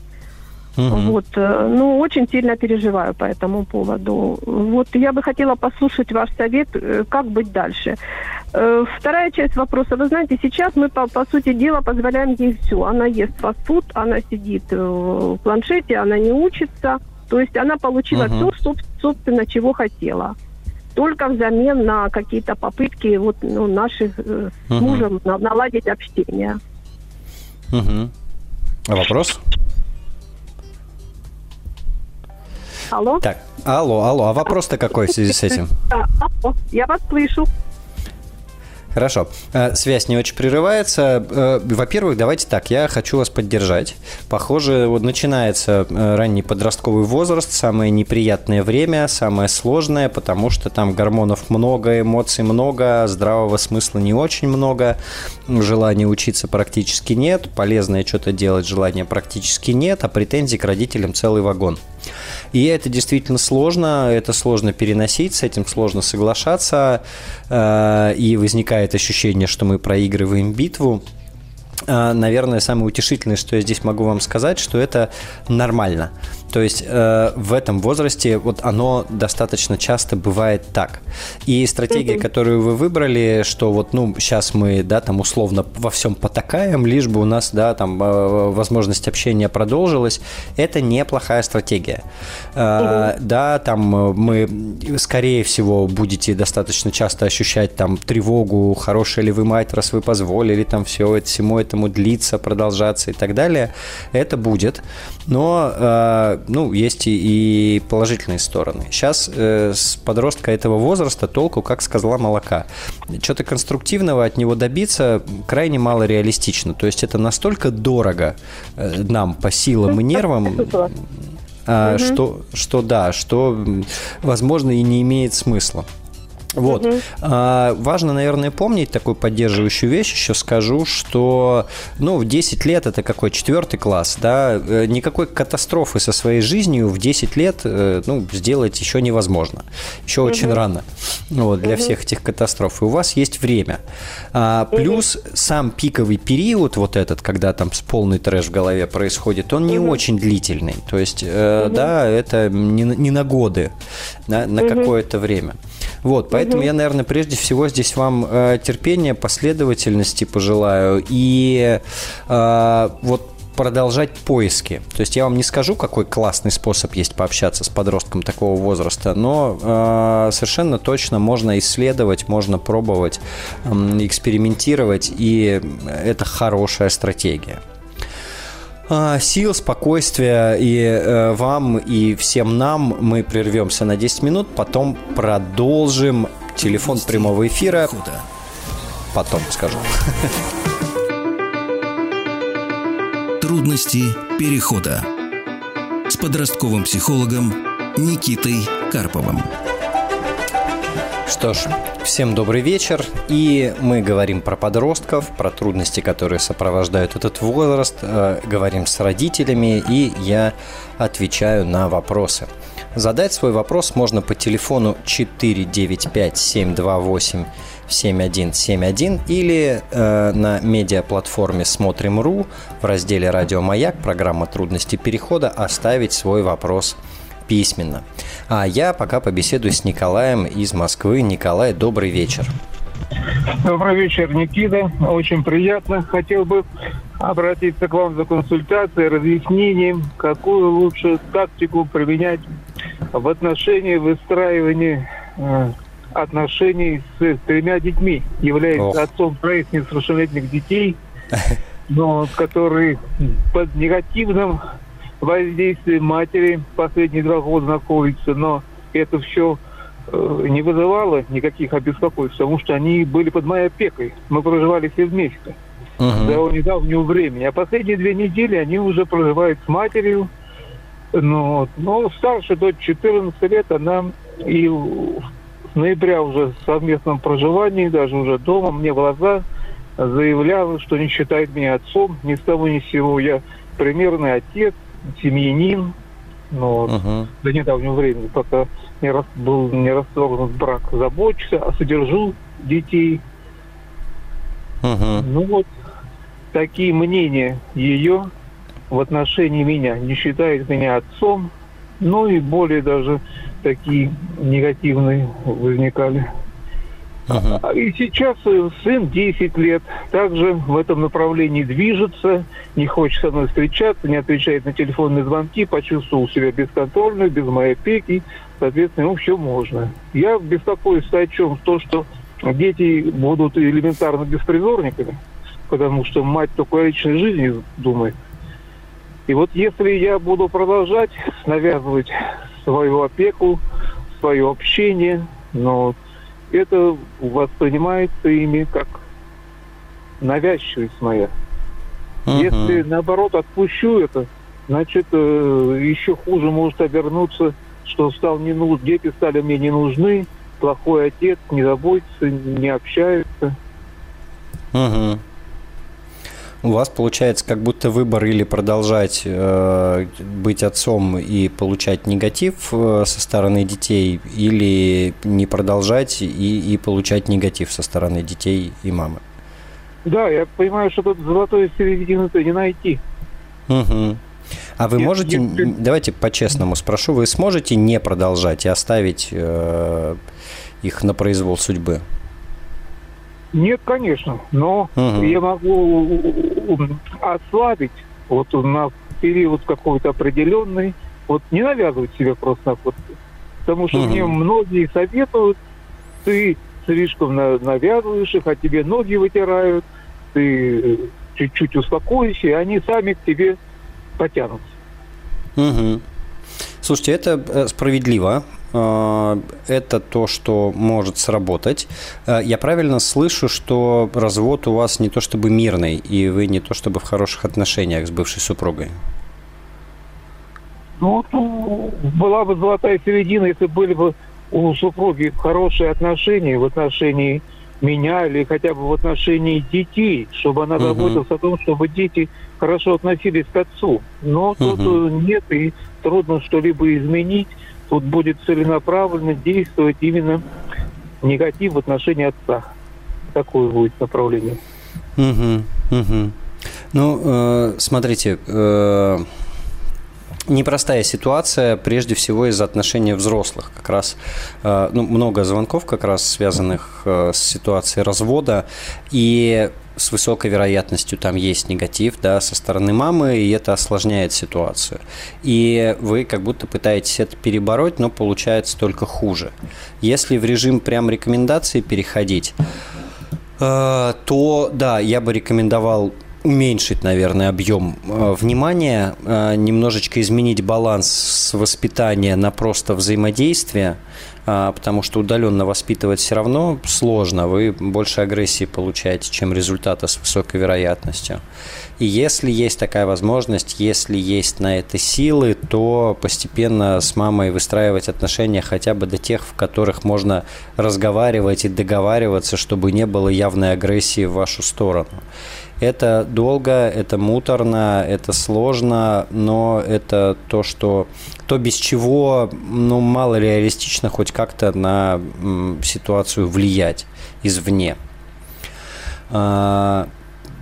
Угу. Вот, ну, очень сильно переживаю по этому поводу. Вот я бы хотела послушать ваш совет, как быть дальше. Э, вторая часть вопроса. Вы знаете, сейчас мы, по, по сути дела, позволяем ей все. Она ест фастфуд, она сидит э, в планшете, она не учится. То есть она получила uh-huh. все, собственно, чего хотела. Только взамен на какие-то попытки вот, ну, наших uh-huh. с мужем на, наладить общение. Uh-huh. А вопрос? Алло? Так, алло, алло. А вопрос-то какой в связи с этим? Алло, я вас слышу. Хорошо. Э, связь не очень прерывается. Э, во-первых, давайте так, я хочу вас поддержать. Похоже, вот начинается э, ранний подростковый возраст, самое неприятное время, самое сложное, потому что там гормонов много, эмоций много, здравого смысла не очень много, желания учиться практически нет, полезное что-то делать желания практически нет, а претензий к родителям целый вагон. И это действительно сложно, это сложно переносить, с этим сложно соглашаться, э, и возникает ощущение, что мы проигрываем битву. Э, наверное, самое утешительное, что я здесь могу вам сказать, что это нормально. То есть э, в этом возрасте вот оно достаточно часто бывает так. И стратегия, которую вы выбрали, что вот ну сейчас мы да там условно во всем потакаем, лишь бы у нас да там э, возможность общения продолжилась, это неплохая стратегия. Э, mm-hmm. Да, там мы скорее всего будете достаточно часто ощущать там тревогу, хорошая ли вы мать, раз вы позволили там все это всему этому длиться, продолжаться и так далее. Это будет, но э, ну, есть и, и положительные стороны. Сейчас э, с подростка этого возраста толку, как сказала молока. Что-то конструктивного от него добиться крайне мало реалистично. То есть это настолько дорого э, нам по силам и нервам, а, угу. что, что да, что, возможно, и не имеет смысла. Вот. Угу. А, важно, наверное, помнить такую поддерживающую вещь. Еще скажу, что ну, в 10 лет это какой четвертый класс, да, э, никакой катастрофы со своей жизнью в 10 лет э, ну, сделать еще невозможно. Еще угу. очень рано вот, для угу. всех этих катастроф. И у вас есть время. А, плюс угу. сам пиковый период, вот этот, когда там полный трэш в голове происходит, он не угу. очень длительный. То есть, э, угу. да, это не, не на годы, да, на угу. какое-то время. Вот, поэтому угу. я, наверное, прежде всего здесь вам э, терпения, последовательности пожелаю и э, вот продолжать поиски. То есть я вам не скажу, какой классный способ есть пообщаться с подростком такого возраста, но э, совершенно точно можно исследовать, можно пробовать, э, экспериментировать, и это хорошая стратегия. А, сил, спокойствия и э, вам, и всем нам. Мы прервемся на 10 минут, потом продолжим. Телефон прямого эфира. Потом скажу. Трудности перехода с подростковым психологом Никитой Карповым. Что ж, всем добрый вечер. И мы говорим про подростков, про трудности, которые сопровождают этот возраст. Э, говорим с родителями, и я отвечаю на вопросы. Задать свой вопрос можно по телефону 495 728 7171 или э, на медиаплатформе Смотрим.ру в разделе «Радио Маяк» программа «Трудности перехода» оставить свой вопрос письменно. А я пока побеседую с Николаем из Москвы. Николай, добрый вечер. Добрый вечер, Никита. Очень приятно. Хотел бы обратиться к вам за консультацией, разъяснением, какую лучше тактику применять в отношении выстраивания э, отношений с тремя детьми. Является Ох. отцом троих несовершеннолетних детей, но который под негативным воздействием матери последние два года находится, но это все э, не вызывало никаких обеспокоенностей, потому что они были под моей опекой. Мы проживали все вместе uh-huh. до недавнего времени. А последние две недели они уже проживают с матерью. Ну, но старшая дочь 14 лет, она и с ноября уже в совместном проживании, даже уже дома, мне в глаза заявляла, что не считает меня отцом, ни с того ни с сего. Я примерный отец, семьянин, но uh-huh. до недавнего времени, пока не рас, был не расторгнут брак, забочусь, а содержу детей. Uh-huh. Ну вот, такие мнения ее в отношении меня. Не считает меня отцом, ну и более даже такие негативные возникали. Ага. И сейчас сын 10 лет также в этом направлении движется, не хочет со мной встречаться, не отвечает на телефонные звонки, почувствовал себя бесконтрольно, без моей опеки, соответственно, ему все можно. Я беспокоюсь о чем? То, что дети будут элементарно беспризорниками, потому что мать только о личной жизни думает. И вот если я буду продолжать навязывать свою опеку, свое общение, но это воспринимается ими как навязчивость моя. Uh-huh. Если наоборот отпущу это, значит э, еще хуже может обернуться, что стал не нужен, дети стали мне не нужны, плохой отец, не заботится, не общается. Uh-huh. У вас получается как будто выбор или продолжать э, быть отцом и получать негатив э, со стороны детей, или не продолжать и, и получать негатив со стороны детей и мамы. Да, я понимаю, что тут золотой середины-то не найти. Угу. А вы можете, если... давайте по-честному спрошу, вы сможете не продолжать и оставить э, их на произвол судьбы? Нет, конечно, но угу. я могу ослабить вот на период какой-то определенный, вот не навязывать себе просто вот, потому что угу. мне многие советуют, ты слишком навязываешь их, а тебе ноги вытирают, ты чуть-чуть успокойся, и они сами к тебе потянутся. Угу. Слушайте, это э, справедливо. Э, это то, что может сработать. Э, я правильно слышу, что развод у вас не то чтобы мирный, и вы не то чтобы в хороших отношениях с бывшей супругой? Ну, была бы золотая середина, если были бы у супруги хорошие отношения в отношении меня или хотя бы в отношении детей, чтобы она заботилась uh-huh. о том, чтобы дети хорошо относились к отцу. Но uh-huh. тут нет, и трудно что-либо изменить тут будет целенаправленно действовать именно негатив в отношении отца. Такое будет направление. Угу, угу. Ну, э, смотрите, э, непростая ситуация, прежде всего из-за отношения взрослых. Как раз э, ну, много звонков, как раз связанных э, с ситуацией развода. И с высокой вероятностью там есть негатив да, со стороны мамы, и это осложняет ситуацию. И вы как будто пытаетесь это перебороть, но получается только хуже. Если в режим прям рекомендации переходить, э, то да, я бы рекомендовал уменьшить, наверное, объем э, внимания, э, немножечко изменить баланс с воспитания на просто взаимодействие, потому что удаленно воспитывать все равно сложно, вы больше агрессии получаете, чем результата с высокой вероятностью. И если есть такая возможность, если есть на это силы, то постепенно с мамой выстраивать отношения хотя бы до тех, в которых можно разговаривать и договариваться, чтобы не было явной агрессии в вашу сторону. Это долго, это муторно, это сложно, но это то, что то без чего ну, мало реалистично хоть как-то на ситуацию влиять извне.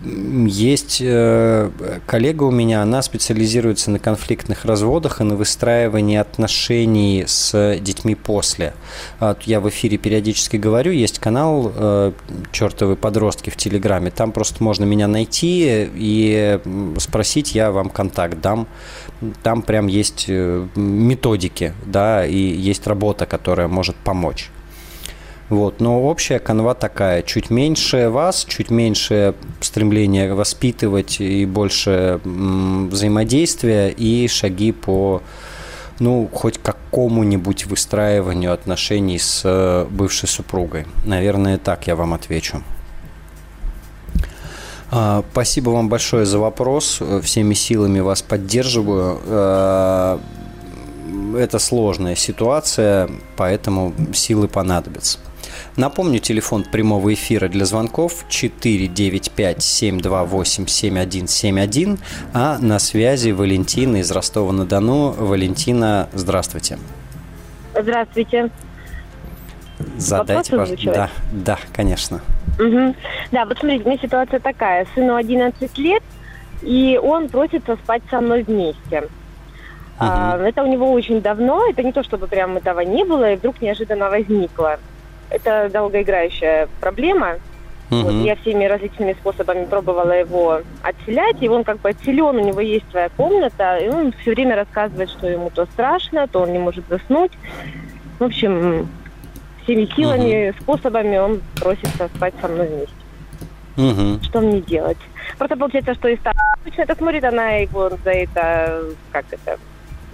А, есть э, коллега у меня, она специализируется на конфликтных разводах и на выстраивании отношений с детьми после. Я в эфире периодически говорю, есть канал э, «Чертовы подростки» в Телеграме, там просто можно меня найти и спросить, я вам контакт дам. Там прям есть э, методики, да, и есть работа, которая может помочь. Вот, но общая канва такая, чуть меньше вас, чуть меньше стремления воспитывать и больше взаимодействия и шаги по ну, хоть какому-нибудь выстраиванию отношений с э, бывшей супругой. Наверное, так я вам отвечу. А, спасибо вам большое за вопрос. Всеми силами вас поддерживаю. А, это сложная ситуация, поэтому силы понадобятся. Напомню, телефон прямого эфира для звонков 495-728-7171, а на связи Валентина из Ростова-на-Дону. Валентина, здравствуйте. Здравствуйте. Задайте, пожалуйста. Да, да, конечно. Угу. Да, вот смотрите, у меня ситуация такая. Сыну 11 лет, и он просится спать со мной вместе. Uh-huh. А, это у него очень давно, это не то, чтобы прям этого не было, и вдруг неожиданно возникло это долгоиграющая проблема. Угу. Вот, я всеми различными способами пробовала его отселять, и он как бы отселен, у него есть своя комната, и он все время рассказывает, что ему то страшно, то он не может заснуть. В общем, всеми силами, угу. способами он просится спать со мной вместе. Угу. Что мне делать? Просто получается, что и старшая обычно это смотрит, она его за это, как это,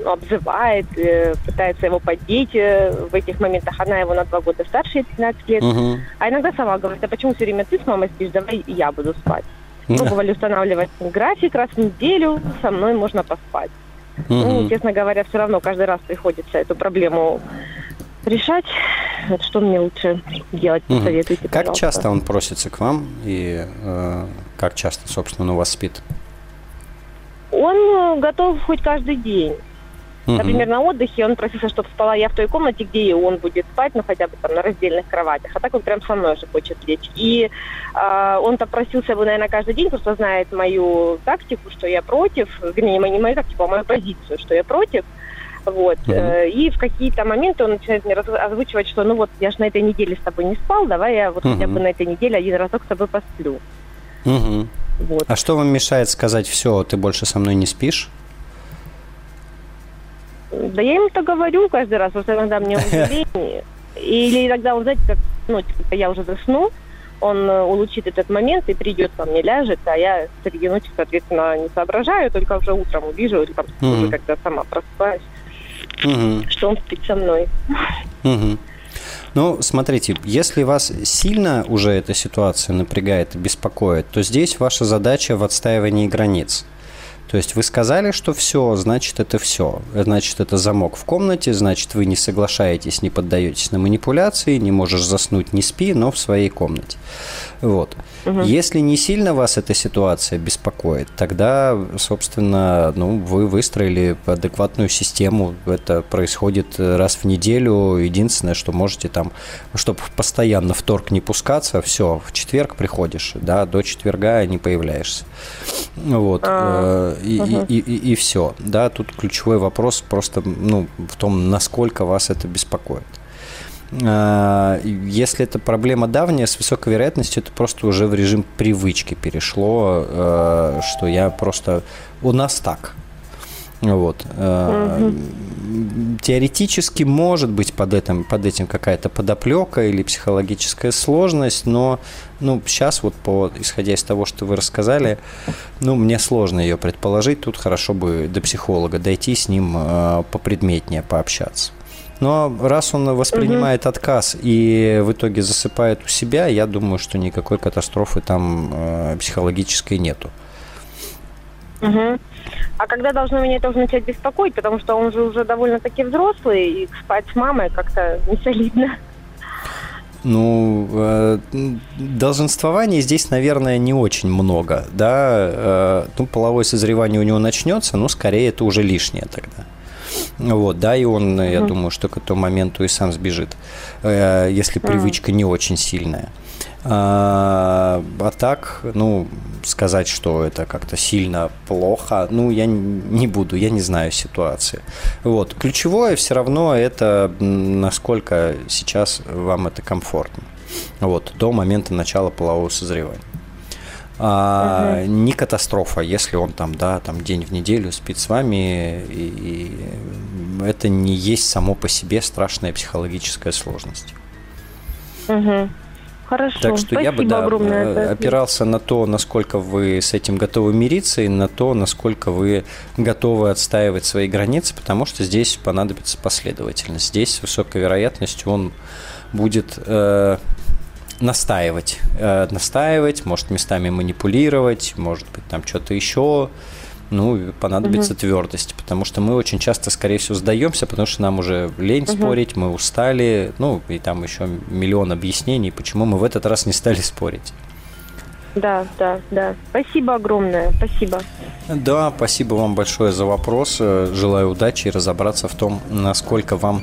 обзывает, э, пытается его поддеть э, в этих моментах. Она его на два года старше, 13 лет. Угу. А иногда сама говорит, а почему все время ты с мамой спишь, давай я буду спать. Пробовали устанавливать график раз в неделю, со мной можно поспать. Угу. Ну, честно говоря, все равно каждый раз приходится эту проблему решать. Что мне лучше делать, посоветуйте, угу. Как часто он просится к вам и э, как часто, собственно, он у вас спит? Он э, готов хоть каждый день. Угу. Например, на отдыхе он просился, чтобы спала я в той комнате, где он будет спать, ну хотя бы там на раздельных кроватях. А так он прям со мной же хочет лечь. И э, он-то просился бы, наверное, каждый день, просто знает мою тактику, что я против, вернее, не мою тактику, а мою позицию, что я против. Вот. Uh-huh. И в какие-то моменты он начинает мне озвучивать, что ну вот я же на этой неделе с тобой не спал, давай я вот uh-huh. хотя бы на этой неделе один разок с тобой посплю. Uh-huh. Вот. А что вам мешает сказать, все, ты больше со мной не спишь? Да я ему это говорю каждый раз, просто иногда мне удивление. Или иногда он, знаете, как, ну, типа, я уже засну, он э, улучшит этот момент и придет ко мне, ляжет, а я среди ночи, соответственно, не соображаю, только уже утром увижу, или там mm-hmm. уже когда сама просыпаюсь, mm-hmm. что он спит со мной. Mm-hmm. Ну, смотрите, если вас сильно уже эта ситуация напрягает и беспокоит, то здесь ваша задача в отстаивании границ. То есть вы сказали, что все, значит это все. Значит это замок в комнате, значит вы не соглашаетесь, не поддаетесь на манипуляции, не можешь заснуть, не спи, но в своей комнате. Вот. Угу. Если не сильно вас эта ситуация беспокоит, тогда, собственно, ну, вы выстроили адекватную систему. Это происходит раз в неделю. Единственное, что можете там, чтобы постоянно в торг не пускаться, все, в четверг приходишь, да, до четверга не появляешься. Вот. А, и, угу. и, и, и все. Да, тут ключевой вопрос просто ну, в том, насколько вас это беспокоит. А, если это проблема давняя, с высокой вероятностью это просто уже в режим привычки перешло, а, что я просто... У нас так. Вот. Угу. Теоретически может быть под этим, под этим какая-то подоплека или психологическая сложность, но ну, сейчас вот по, исходя из того, что вы рассказали, ну, мне сложно ее предположить. Тут хорошо бы до психолога дойти, с ним попредметнее пообщаться. Но раз он воспринимает угу. отказ и в итоге засыпает у себя, я думаю, что никакой катастрофы там э, психологической нету. Угу. А когда должно меня это уже начать беспокоить, потому что он же уже довольно-таки взрослый, и спать с мамой как-то не солидно. Ну, э, долженствования здесь, наверное, не очень много, да. Э, ну, половое созревание у него начнется, но скорее это уже лишнее тогда. Вот, да, и он, я mm. думаю, что к этому моменту и сам сбежит, э, если привычка не очень сильная. А, а так, ну, сказать, что это как-то сильно плохо, ну, я не буду, я не знаю ситуации. Вот. Ключевое все равно это насколько сейчас вам это комфортно. Вот, до момента начала полового созревания. А, угу. Не катастрофа, если он там, да, там день в неделю спит с вами, и, и это не есть само по себе страшная психологическая сложность. Угу. Хорошо. Так что Спасибо я бы да, огромное. Э, опирался на то, насколько вы с этим готовы мириться, и на то, насколько вы готовы отстаивать свои границы, потому что здесь понадобится последовательность. Здесь с высокой вероятностью он будет э, настаивать. Э, настаивать, может местами манипулировать, может быть там что-то еще ну, понадобится угу. твердость, потому что мы очень часто, скорее всего, сдаемся, потому что нам уже лень угу. спорить, мы устали, ну, и там еще миллион объяснений, почему мы в этот раз не стали спорить. Да, да, да. Спасибо огромное, спасибо. Да, спасибо вам большое за вопрос. Желаю удачи и разобраться в том, насколько вам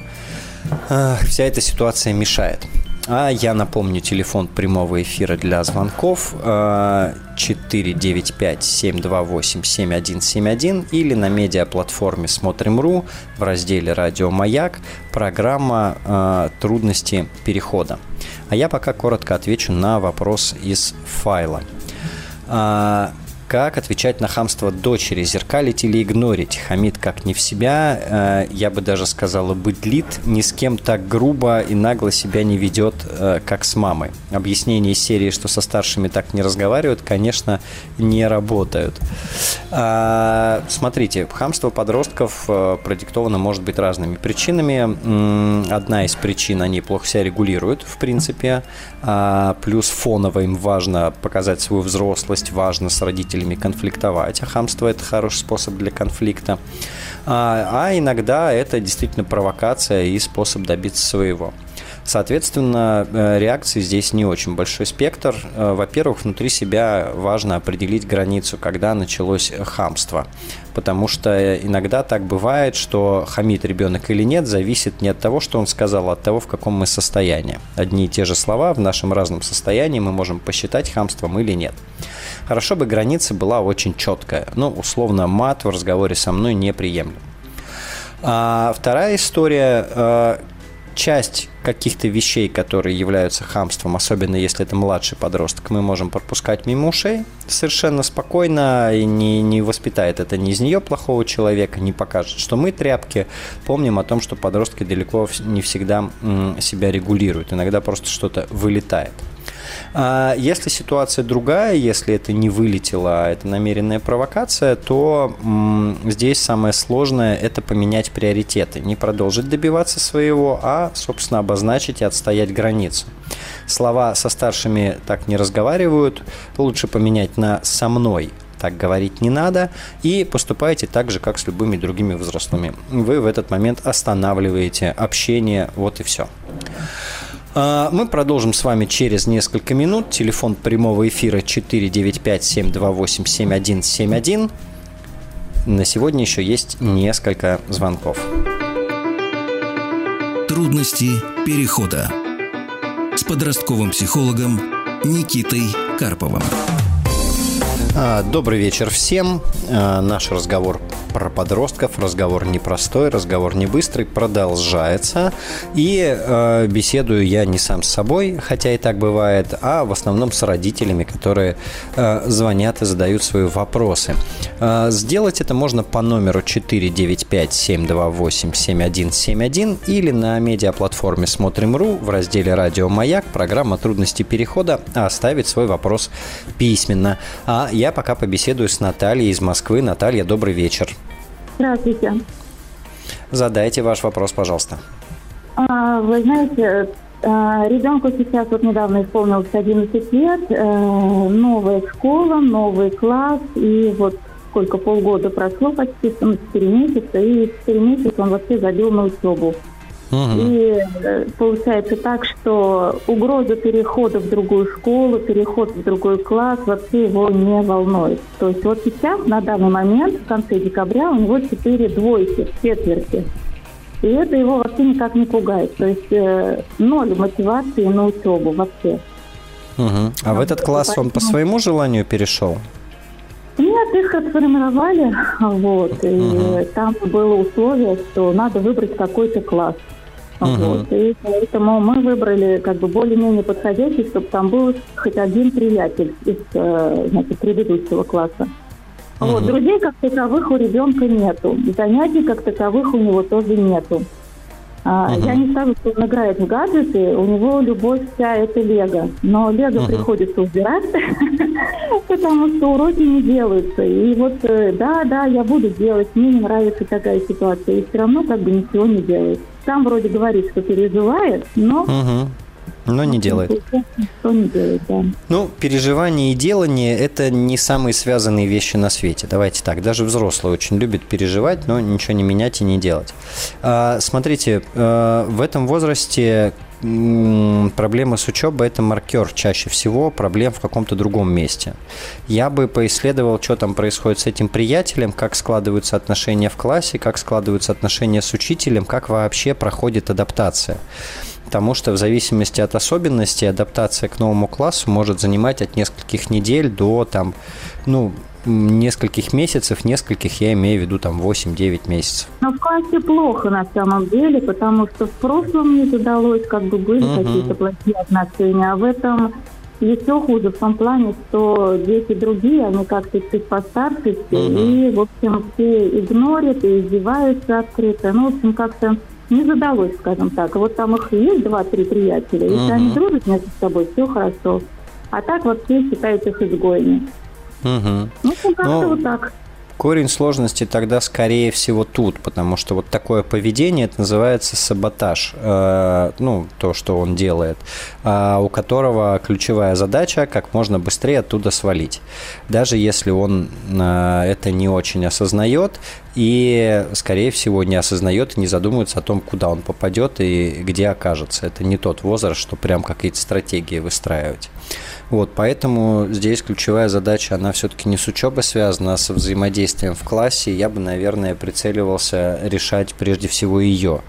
э, вся эта ситуация мешает. А я напомню, телефон прямого эфира для звонков 495-728-7171 или на медиаплатформе Смотрим.ру в разделе «Радио Маяк» программа э, «Трудности перехода». А я пока коротко отвечу на вопрос из файла. Как отвечать на хамство дочери, зеркалить или игнорить? Хамид как не в себя, э, я бы даже сказала, быдлит, ни с кем так грубо и нагло себя не ведет, э, как с мамой. Объяснения из серии, что со старшими так не разговаривают, конечно, не работают. А, смотрите, хамство подростков э, продиктовано может быть разными причинами. Одна из причин, они плохо себя регулируют, в принципе, а, плюс фоново им важно показать свою взрослость, важно с родителями родителями конфликтовать, а хамство – это хороший способ для конфликта. А, а иногда это действительно провокация и способ добиться своего. Соответственно, э, реакции здесь не очень большой спектр. Э, во-первых, внутри себя важно определить границу, когда началось хамство. Потому что иногда так бывает, что хамит ребенок или нет, зависит не от того, что он сказал, а от того, в каком мы состоянии. Одни и те же слова в нашем разном состоянии мы можем посчитать хамством или нет. Хорошо бы граница была очень четкая. Ну, условно, мат в разговоре со мной неприемлем. А вторая история, э, часть каких-то вещей, которые являются хамством, особенно если это младший подросток, мы можем пропускать мимо ушей совершенно спокойно и не, не воспитает это ни из нее плохого человека, не покажет, что мы тряпки. Помним о том, что подростки далеко не всегда себя регулируют, иногда просто что-то вылетает. А если ситуация другая, если это не вылетело, а это намеренная провокация, то м, здесь самое сложное – это поменять приоритеты. Не продолжить добиваться своего, а, собственно, обозначить и отстоять границу. Слова со старшими так не разговаривают, лучше поменять на «со мной», так говорить не надо, и поступайте так же, как с любыми другими возрастными. Вы в этот момент останавливаете общение, вот и все. А, мы продолжим с вами через несколько минут. Телефон прямого эфира 495-728-7171. На сегодня еще есть несколько звонков. Трудности перехода с подростковым психологом Никитой Карповым. А, добрый вечер всем. А, наш разговор про подростков, разговор непростой, разговор не быстрый, продолжается. И э, беседую я не сам с собой, хотя и так бывает, а в основном с родителями, которые э, звонят и задают свои вопросы. Э, сделать это можно по номеру 495-728-7171 или на медиаплатформе Смотрим.ру в разделе «Радио Маяк» программа «Трудности перехода», оставить свой вопрос письменно. А я пока побеседую с Натальей из Москвы. Наталья, добрый вечер. Здравствуйте. Задайте ваш вопрос, пожалуйста. А, вы знаете, а, ребенку сейчас вот недавно исполнилось 11 лет, э, новая школа, новый класс, и вот сколько, полгода прошло почти, ну, 4 месяца, и 4 месяца он вообще забил на учебу. Угу. И э, получается так, что угроза перехода в другую школу, переход в другой класс вообще его не волнует. То есть вот сейчас, на данный момент, в конце декабря, у него 4 двойки в четверти. И это его вообще никак не пугает. То есть э, ноль мотивации на учебу вообще. Угу. А в этот класс он по своему желанию перешел? Нет, их отформировали, вот, и угу. там было условие, что надо выбрать какой-то класс. Угу. Вот, и поэтому мы выбрали как бы более-менее подходящий, чтобы там был хоть один приятель из э, значит, предыдущего класса. Угу. Вот, друзей как таковых у ребенка нету. Занятий как таковых у него тоже нету. А, uh Я не скажу, что он играет в гаджеты, у него любовь вся это лего. Но лего uh приходится убирать, потому что уроки не делаются. И вот, э, да, да, я буду делать, мне не нравится такая ситуация. И все равно как бы ничего не делает. Сам вроде говорит, что переживает, но uh но не делает. не делает, да. Ну, переживание и делание – это не самые связанные вещи на свете. Давайте так. Даже взрослые очень любят переживать, но ничего не менять и не делать. А, смотрите, а, в этом возрасте проблема с учебой – это маркер чаще всего проблем в каком-то другом месте. Я бы поисследовал, что там происходит с этим приятелем, как складываются отношения в классе, как складываются отношения с учителем, как вообще проходит адаптация потому что в зависимости от особенностей адаптация к новому классу может занимать от нескольких недель до там, ну, нескольких месяцев, нескольких, я имею в виду там 8-9 месяцев. Но в классе плохо на самом деле, потому что в прошлом не удалось, как бы были угу. какие-то плохие отношения, а в этом еще хуже в том плане, что дети другие, они как-то чуть постарше все, угу. и, в общем, все игнорят и издеваются открыто. Ну, в общем, как-то не задалось, скажем так. Вот там их есть два-три приятеля, если угу. они дружат между собой, все хорошо. А так вообще считают их изгоями. Угу. Ну, как-то Но... вот так. Корень сложности тогда, скорее всего, тут, потому что вот такое поведение, это называется саботаж, э, ну, то, что он делает, э, у которого ключевая задача как можно быстрее оттуда свалить. Даже если он э, это не очень осознает и, скорее всего, не осознает и не задумывается о том, куда он попадет и где окажется. Это не тот возраст, что прям какие-то стратегии выстраивать. Вот, поэтому здесь ключевая задача, она все-таки не с учебой связана, а со взаимодействием в классе. Я бы, наверное, прицеливался решать прежде всего ее.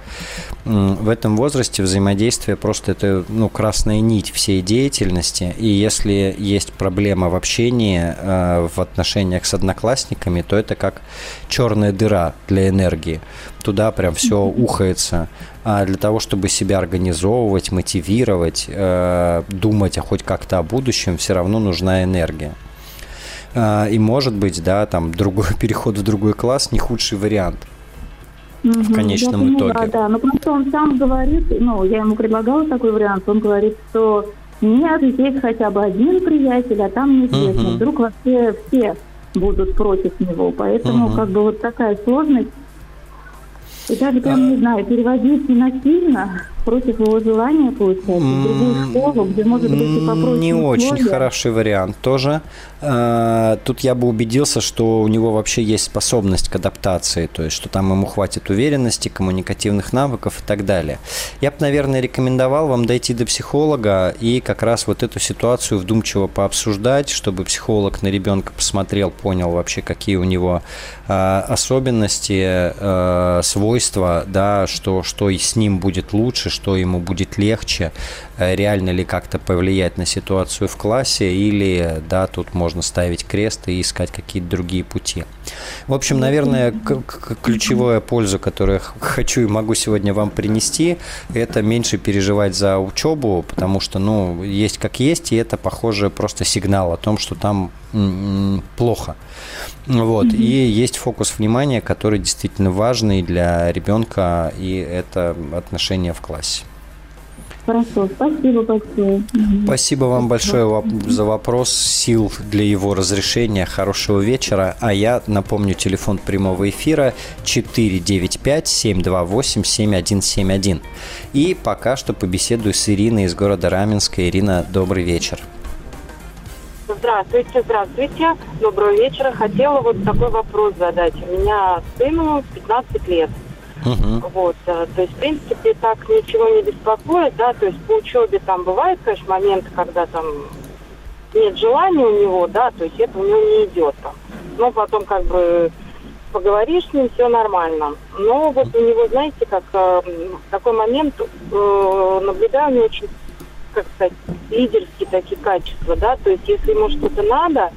В этом возрасте взаимодействие просто это ну, красная нить всей деятельности. И если есть проблема в общении, э, в отношениях с одноклассниками, то это как черная дыра для энергии. Туда прям все ухается. А для того, чтобы себя организовывать, мотивировать, э, думать а хоть как-то о будущем, все равно нужна энергия. Э, и может быть, да, там другой переход в другой класс не худший вариант в конечном я итоге. Да, но просто он сам говорит, ну, я ему предлагала такой вариант, он говорит, что нет, здесь хотя бы один приятель, а там неизвестно. Угу. Вдруг вообще все будут против него. Поэтому угу. как бы вот такая сложность и даже прям, не знаю, переводить не насильно против его желания, получается, в другую школу, где может быть и попроще Не очень хороший вариант тоже. А, тут я бы убедился, что у него вообще есть способность к адаптации, то есть, что там ему хватит уверенности, коммуникативных навыков и так далее. Я бы, наверное, рекомендовал вам дойти до психолога и как раз вот эту ситуацию вдумчиво пообсуждать, чтобы психолог на ребенка посмотрел, понял вообще, какие у него а, особенности, а, свойства, да, что, что и с ним будет лучше, что ему будет легче, реально ли как-то повлиять на ситуацию в классе, или, да, тут можно ставить крест и искать какие-то другие пути. В общем, наверное, ключевая польза, которую я хочу и могу сегодня вам принести, это меньше переживать за учебу, потому что, ну, есть как есть, и это, похоже, просто сигнал о том, что там плохо. Вот. Mm-hmm. И есть фокус внимания, который действительно важный для ребенка, и это отношения в классе. Хорошо, спасибо большое. Спасибо вам большое за вопрос, сил для его разрешения. Хорошего вечера. А я напомню телефон прямого эфира 495-728-7171. И пока что побеседую с Ириной из города Раменска. Ирина, добрый вечер. Здравствуйте, здравствуйте. Доброго вечера. Хотела вот такой вопрос задать. У меня сыну 15 лет. Угу. Вот, э, то есть, в принципе, так ничего не беспокоит, да, то есть по учебе там бывает, конечно, моменты, когда там нет желания у него, да, то есть это у него не идет там. Но потом как бы поговоришь с ним, все нормально. Но вот у него, знаете, как э, такой момент, э, наблюдаю у него очень, как сказать, лидерские такие качества, да, то есть если ему что-то надо,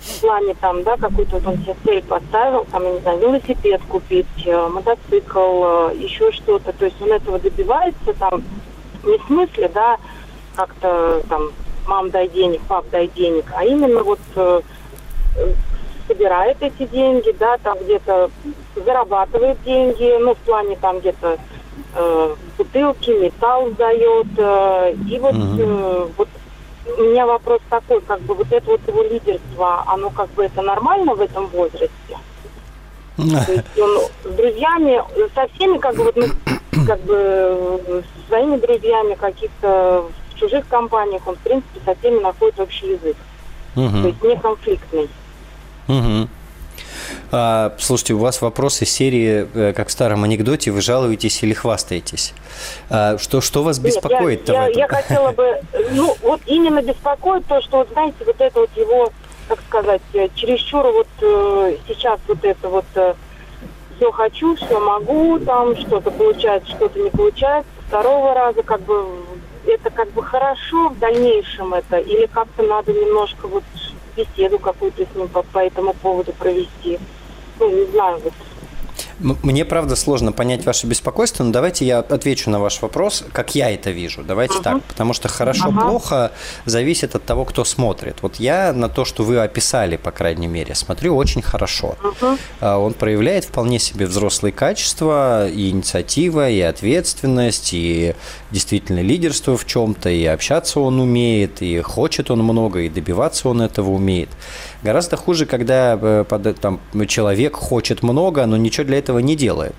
в плане там, да, какую-то вот он себе цель поставил, там, я не знаю, велосипед купить, э, мотоцикл, э, еще что-то. То есть он этого добивается там не в смысле, да, как-то там мам дай денег, пап дай денег, а именно вот э, собирает эти деньги, да, там где-то зарабатывает деньги, ну, в плане там где-то э, бутылки, металл сдает, э, и вот, э, вот у меня вопрос такой, как бы вот это вот его лидерство, оно как бы это нормально в этом возрасте? То есть он с друзьями, со всеми как бы вот, ну, как бы своими друзьями каких-то в чужих компаниях, он в принципе со всеми находит общий язык. Угу. То есть не конфликтный. Угу. А, слушайте, у вас вопросы серии, э, как в старом анекдоте, вы жалуетесь или хвастаетесь. А, что, что вас беспокоит Нет, я, я, я хотела бы, ну, вот именно беспокоит то, что, вот, знаете, вот это вот его, как сказать, э, чересчур вот э, сейчас вот это вот э, все хочу, все могу, там что-то получается, что-то не получается. Второго раза как бы это как бы хорошо в дальнейшем это, или как-то надо немножко вот беседу какую-то с ним по, по этому поводу провести. Ну, не знаю, вот мне, правда, сложно понять ваше беспокойство, но давайте я отвечу на ваш вопрос, как я это вижу. Давайте uh-huh. так, потому что хорошо-плохо uh-huh. зависит от того, кто смотрит. Вот я на то, что вы описали, по крайней мере, смотрю очень хорошо. Uh-huh. Он проявляет вполне себе взрослые качества, и инициатива, и ответственность, и действительно лидерство в чем-то, и общаться он умеет, и хочет он много, и добиваться он этого умеет. Гораздо хуже, когда э, там, человек хочет много, но ничего для этого не делает,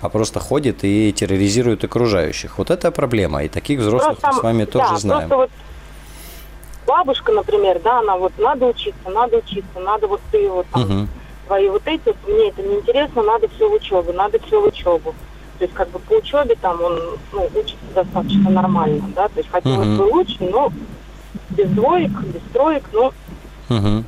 а просто ходит и терроризирует окружающих. Вот это проблема, и таких взрослых просто, мы с вами тоже да, знаем. Вот бабушка, например, да, она вот надо учиться, надо учиться, надо вот ты вот там, угу. твои вот эти, вот, мне это неинтересно, надо все в учебу, надо все в учебу. То есть как бы по учебе там он ну, учится достаточно нормально, да, то есть хотелось угу. бы лучше, но без двоек, без троек, но угу.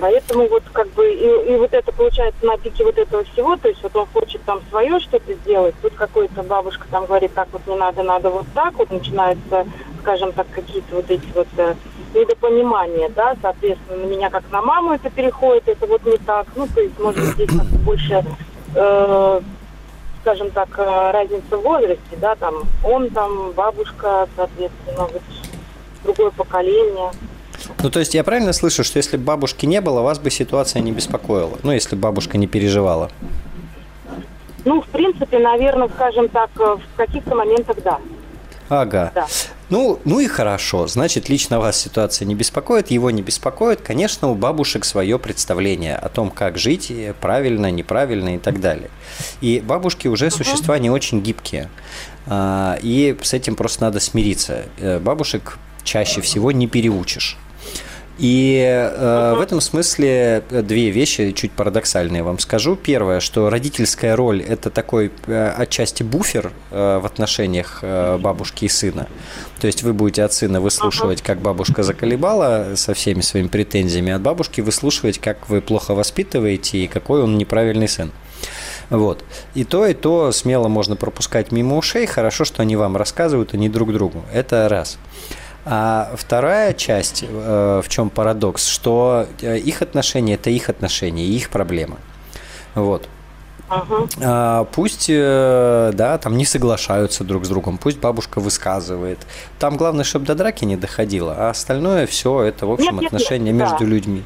Поэтому вот как бы и, и вот это получается на пике вот этого всего, то есть вот он хочет там свое что-то сделать, тут какой-то бабушка там говорит, так вот не надо, надо вот так, вот начинаются, скажем так, какие-то вот эти вот э, недопонимания, да, соответственно, на меня как на маму это переходит, это вот не так, ну, то есть, может быть, здесь больше, э, скажем так, э, разница в возрасте, да, там, он там, бабушка, соответственно, вот другое поколение. Ну, то есть я правильно слышу, что если бабушки не было, вас бы ситуация не беспокоила? Ну, если бабушка не переживала? Ну, в принципе, наверное, скажем так, э, в каких-то моментах да. Ага. Да. Ну, ну и хорошо. Значит, лично вас ситуация не беспокоит, его не беспокоит. Конечно, у бабушек свое представление о том, как жить правильно, неправильно и так далее. И бабушки уже uh-huh. существа не очень гибкие. А, и с этим просто надо смириться. Э, бабушек чаще всего не переучишь. И э, в этом смысле две вещи чуть парадоксальные вам скажу. Первое, что родительская роль – это такой э, отчасти буфер э, в отношениях э, бабушки и сына. То есть вы будете от сына выслушивать, как бабушка заколебала со всеми своими претензиями, от бабушки выслушивать, как вы плохо воспитываете и какой он неправильный сын. Вот. И то, и то смело можно пропускать мимо ушей. Хорошо, что они вам рассказывают, а не друг другу. Это раз. А вторая часть, э, в чем парадокс, что э, их отношения – это их отношения, их проблема. Вот. Uh-huh. Пусть, э, да, там не соглашаются друг с другом, пусть бабушка высказывает. Там главное, чтобы до драки не доходило, а остальное все это, в общем, нет, отношения нет, между да. людьми.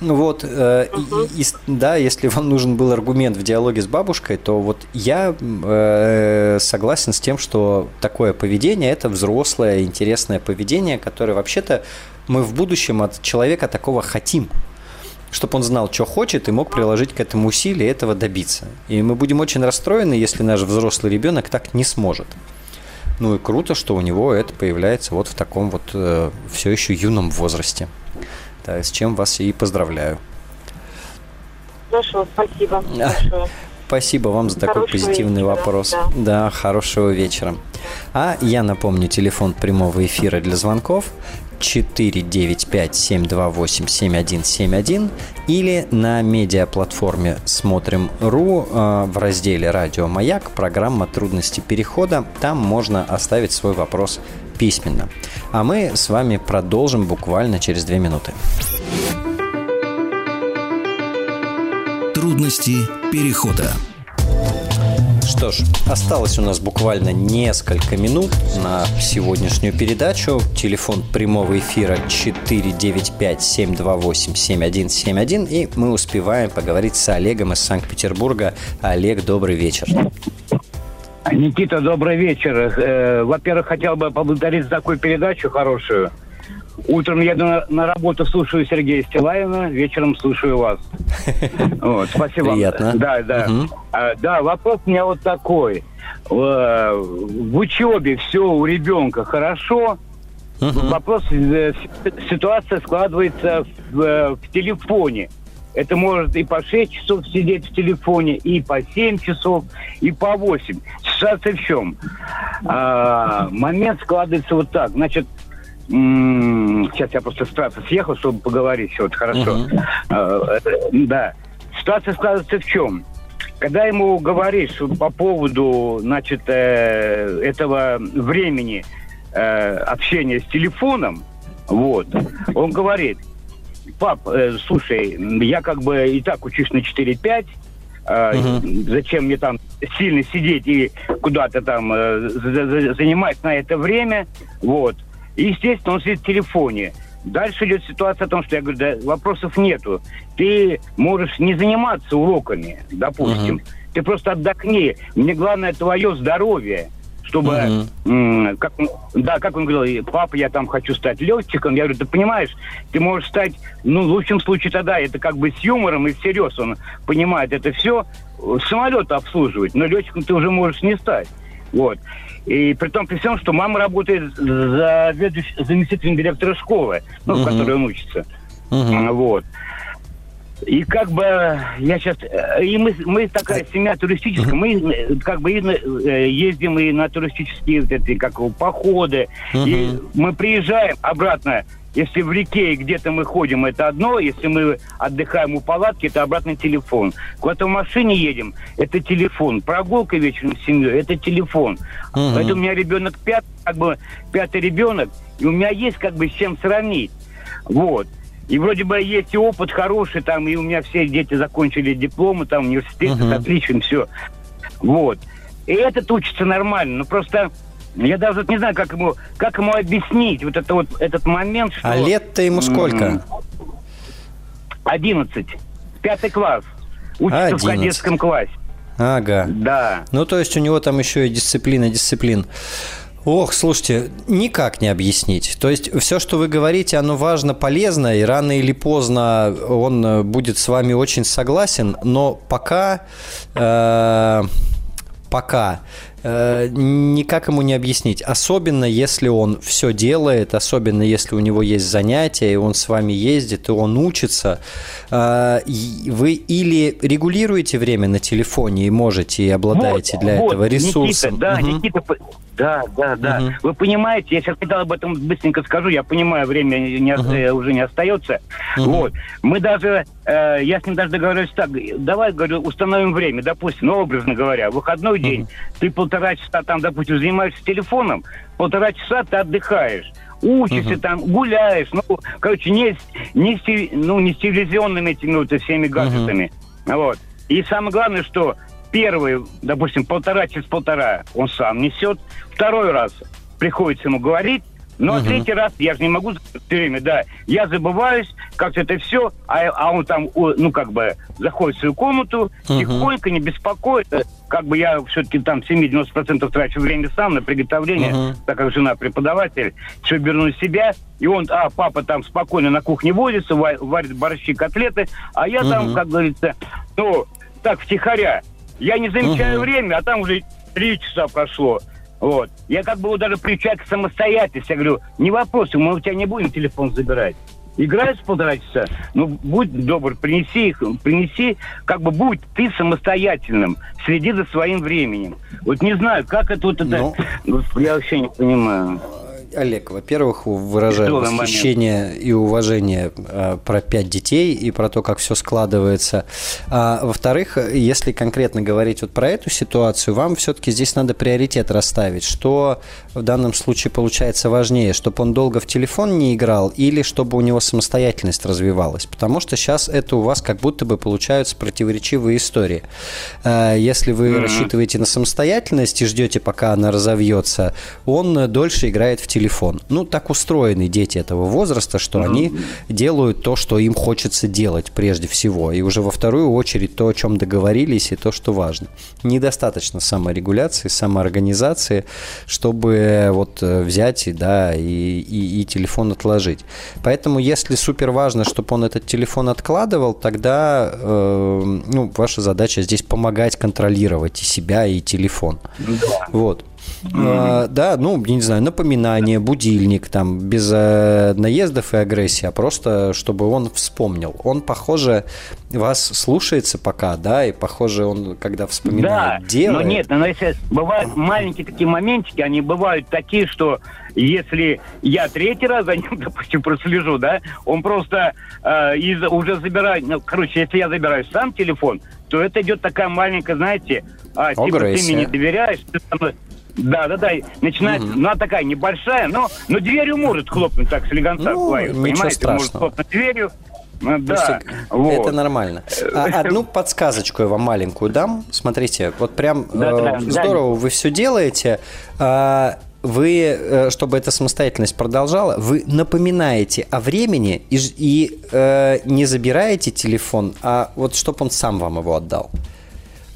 Вот, uh-huh. и, и, да, если вам нужен был аргумент в диалоге с бабушкой, то вот я э, согласен с тем, что такое поведение – это взрослое, интересное поведение, которое вообще-то мы в будущем от человека такого хотим чтобы он знал, что хочет, и мог приложить к этому усилия и этого добиться. И мы будем очень расстроены, если наш взрослый ребенок так не сможет. Ну и круто, что у него это появляется вот в таком вот э, все еще юном возрасте. Да, с чем вас и поздравляю. Хорошо, спасибо большое. Спасибо вам за такой хорошего позитивный вечера, вопрос. Да. да, хорошего вечера. А я напомню, телефон прямого эфира для звонков 495-728-7171 или на медиаплатформе «Смотрим.ру» э, в разделе «Радио Маяк» программа «Трудности перехода». Там можно оставить свой вопрос письменно. А мы с вами продолжим буквально через две минуты. Трудности перехода. Что ж, осталось у нас буквально несколько минут на сегодняшнюю передачу. Телефон прямого эфира 495-728-7171. И мы успеваем поговорить с Олегом из Санкт-Петербурга. Олег, добрый вечер. Никита, добрый вечер. Э, во-первых, хотел бы поблагодарить за такую передачу хорошую. Утром еду на, на работу, слушаю Сергея Стилаева, вечером слушаю вас. Вот, спасибо. Приятно. Да, да. Угу. А, да, вопрос у меня вот такой. В учебе все у ребенка хорошо. Угу. Вопрос, э, ситуация складывается в, э, в телефоне. Это может и по 6 часов сидеть в телефоне, и по 7 часов, и по 8. Ситуация в чем? А, момент складывается вот так. Значит, Сейчас я просто с трассы съехал, чтобы поговорить. Вот хорошо. Uh-huh. Да. Ситуация складывается в чем? Когда ему говоришь по поводу, значит, э, этого времени э, общения с телефоном, вот, он говорит, пап, э, слушай, я как бы и так учусь на 4-5, Uh-huh. Зачем мне там сильно сидеть и куда-то там занимать на это время? Вот. И, естественно, он сидит в телефоне. Дальше идет ситуация о том, что я говорю, да, вопросов нету. Ты можешь не заниматься уроками, допустим. Uh-huh. Ты просто отдохни. Мне главное твое здоровье чтобы, uh-huh. как, да, как он говорил, папа, я там хочу стать летчиком. Я говорю, ты понимаешь, ты можешь стать, ну, в лучшем случае тогда, это как бы с юмором и всерьез он понимает это все, самолет обслуживать, но летчиком ты уже можешь не стать. Вот. И при том, при всем, что мама работает за заместителем директора школы, ну, в которой он учится. Uh-huh. Вот. И как бы я сейчас... И мы, мы такая семья туристическая, мы как бы э, ездим и на туристические вот эти, как походы. Uh-huh. И мы приезжаем обратно если в реке где-то мы ходим, это одно. Если мы отдыхаем у палатки, это обратно телефон. Куда-то в машине едем, это телефон. Прогулка вечером с семьей, это телефон. Угу. Поэтому у меня ребенок пятый, как бы пятый ребенок, и у меня есть как бы с чем сравнить. Вот. И вроде бы есть и опыт хороший, там, и у меня все дети закончили дипломы, там, университет, uh-huh. все. Вот. И этот учится нормально, но просто я даже не знаю, как ему, как ему объяснить вот, это вот этот момент. Что... А лет-то ему сколько? Одиннадцать. Пятый класс. Учится 11. в кадетском классе. Ага. Да. Ну, то есть у него там еще и дисциплина, дисциплин. Ох, слушайте, никак не объяснить. То есть все, что вы говорите, оно важно, полезно, и рано или поздно он э, будет с вами очень согласен, но пока... Э, пока э, никак ему не объяснить. Особенно, если он все делает, особенно, если у него есть занятия, и он с вами ездит, и он учится. Э, вы или регулируете время на телефоне и можете, и обладаете вот, для вот, этого ресурсом. Никита, да, угу. Никита, да, да, да. Угу. Вы понимаете, я сейчас хотел об этом быстренько скажу, я понимаю, время не, угу. уже не остается. Угу. Вот. Мы даже, э, я с ним даже договорились так, давай, говорю, установим время, допустим, ну, образно говоря, выходной день, угу. ты полтора часа там, допустим, занимаешься телефоном, полтора часа ты отдыхаешь учишься uh там, гуляешь, ну, короче, не, не, ну, не с телевизионными этими вот, всеми гаджетами. uh Вот. И самое главное, что первый, допустим, полтора через полтора он сам несет, второй раз приходится ему говорить, но угу. третий раз я же не могу все время, да. Я забываюсь, как-то это все, а, а он там, ну, как бы, заходит в свою комнату, угу. тихонько, не беспокоит. Как бы я все-таки там 7-90% трачу время сам на приготовление, угу. так как жена преподаватель, все беру на себя. И он, а, папа там спокойно на кухне возится, варит борщи, котлеты, а я угу. там, как говорится, ну, так, втихаря. Я не замечаю угу. время, а там уже три часа прошло. Вот. Я как бы даже приучаю к самостоятельности. Я говорю, не вопрос, мы у тебя не будем телефон забирать. Играешь полтора часа, ну, будь добр, принеси их, принеси, как бы будь ты самостоятельным, следи за своим временем. Вот не знаю, как это вот это, ну, я вообще не понимаю. Олег, во-первых, выражаю восхищение момент. и уважение э, про пять детей и про то, как все складывается. А, во-вторых, если конкретно говорить вот про эту ситуацию, вам все-таки здесь надо приоритет расставить. Что в данном случае получается важнее, чтобы он долго в телефон не играл или чтобы у него самостоятельность развивалась? Потому что сейчас это у вас как будто бы получаются противоречивые истории. А, если вы mm-hmm. рассчитываете на самостоятельность и ждете, пока она разовьется, он дольше играет в телефон телефон. Ну, так устроены дети этого возраста, что они делают то, что им хочется делать прежде всего. И уже во вторую очередь то, о чем договорились, и то, что важно. Недостаточно саморегуляции, самоорганизации, чтобы вот э, взять да, и, и, и телефон отложить. Поэтому, если супер важно, чтобы он этот телефон откладывал, тогда э, ну, ваша задача здесь помогать контролировать и себя, и телефон. Да. Вот. А, да, ну, не знаю, напоминание, будильник, там, без э, наездов и агрессии, а просто, чтобы он вспомнил. Он, похоже, вас слушается пока, да, и, похоже, он, когда вспоминает, да, делает. но нет, но если бывают маленькие такие моментики, они бывают такие, что если я третий раз за ним, допустим, прослежу, да, он просто э, из, уже забирает, ну, короче, если я забираю сам телефон, то это идет такая маленькая, знаете, а, типа ты мне не доверяешь, ты да, да, да. Начинает, угу. ну, она такая небольшая, но, но дверью может хлопнуть так с слегонца ну, клавиш, понимаете? Страшного. Может хлопнуть дверью. Ну, да, вот. Это нормально. А, одну подсказочку я вам маленькую дам. Смотрите, вот прям да, э, да, здорово да. вы все делаете. А, вы, э, чтобы эта самостоятельность продолжала, вы напоминаете о времени и, и э, не забираете телефон, а вот чтобы он сам вам его отдал.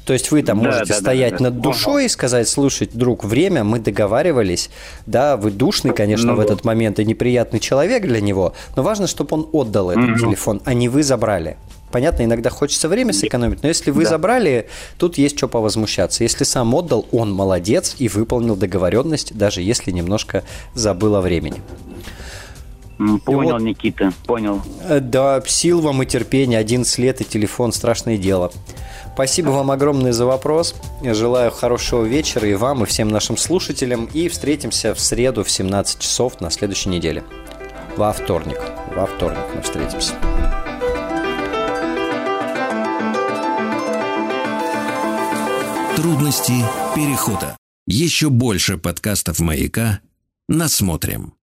То есть вы там да, можете да, стоять да, над душой и сказать, слушай, друг, время, мы договаривались, да, вы душный, конечно, ну, в этот момент и неприятный человек для него, но важно, чтобы он отдал этот mm телефон, а не вы забрали. Понятно, иногда хочется время сэкономить, но если вы да. забрали, тут есть что повозмущаться. Если сам отдал, он молодец и выполнил договоренность, даже если немножко забыл о времени. Понял, вот, Никита, понял. Э, да, сил вам и терпения, 11 лет и телефон, страшное дело. Спасибо вам огромное за вопрос. Я желаю хорошего вечера и вам, и всем нашим слушателям. И встретимся в среду в 17 часов на следующей неделе. Во вторник. Во вторник мы встретимся. Трудности перехода. Еще больше подкастов «Маяка» насмотрим.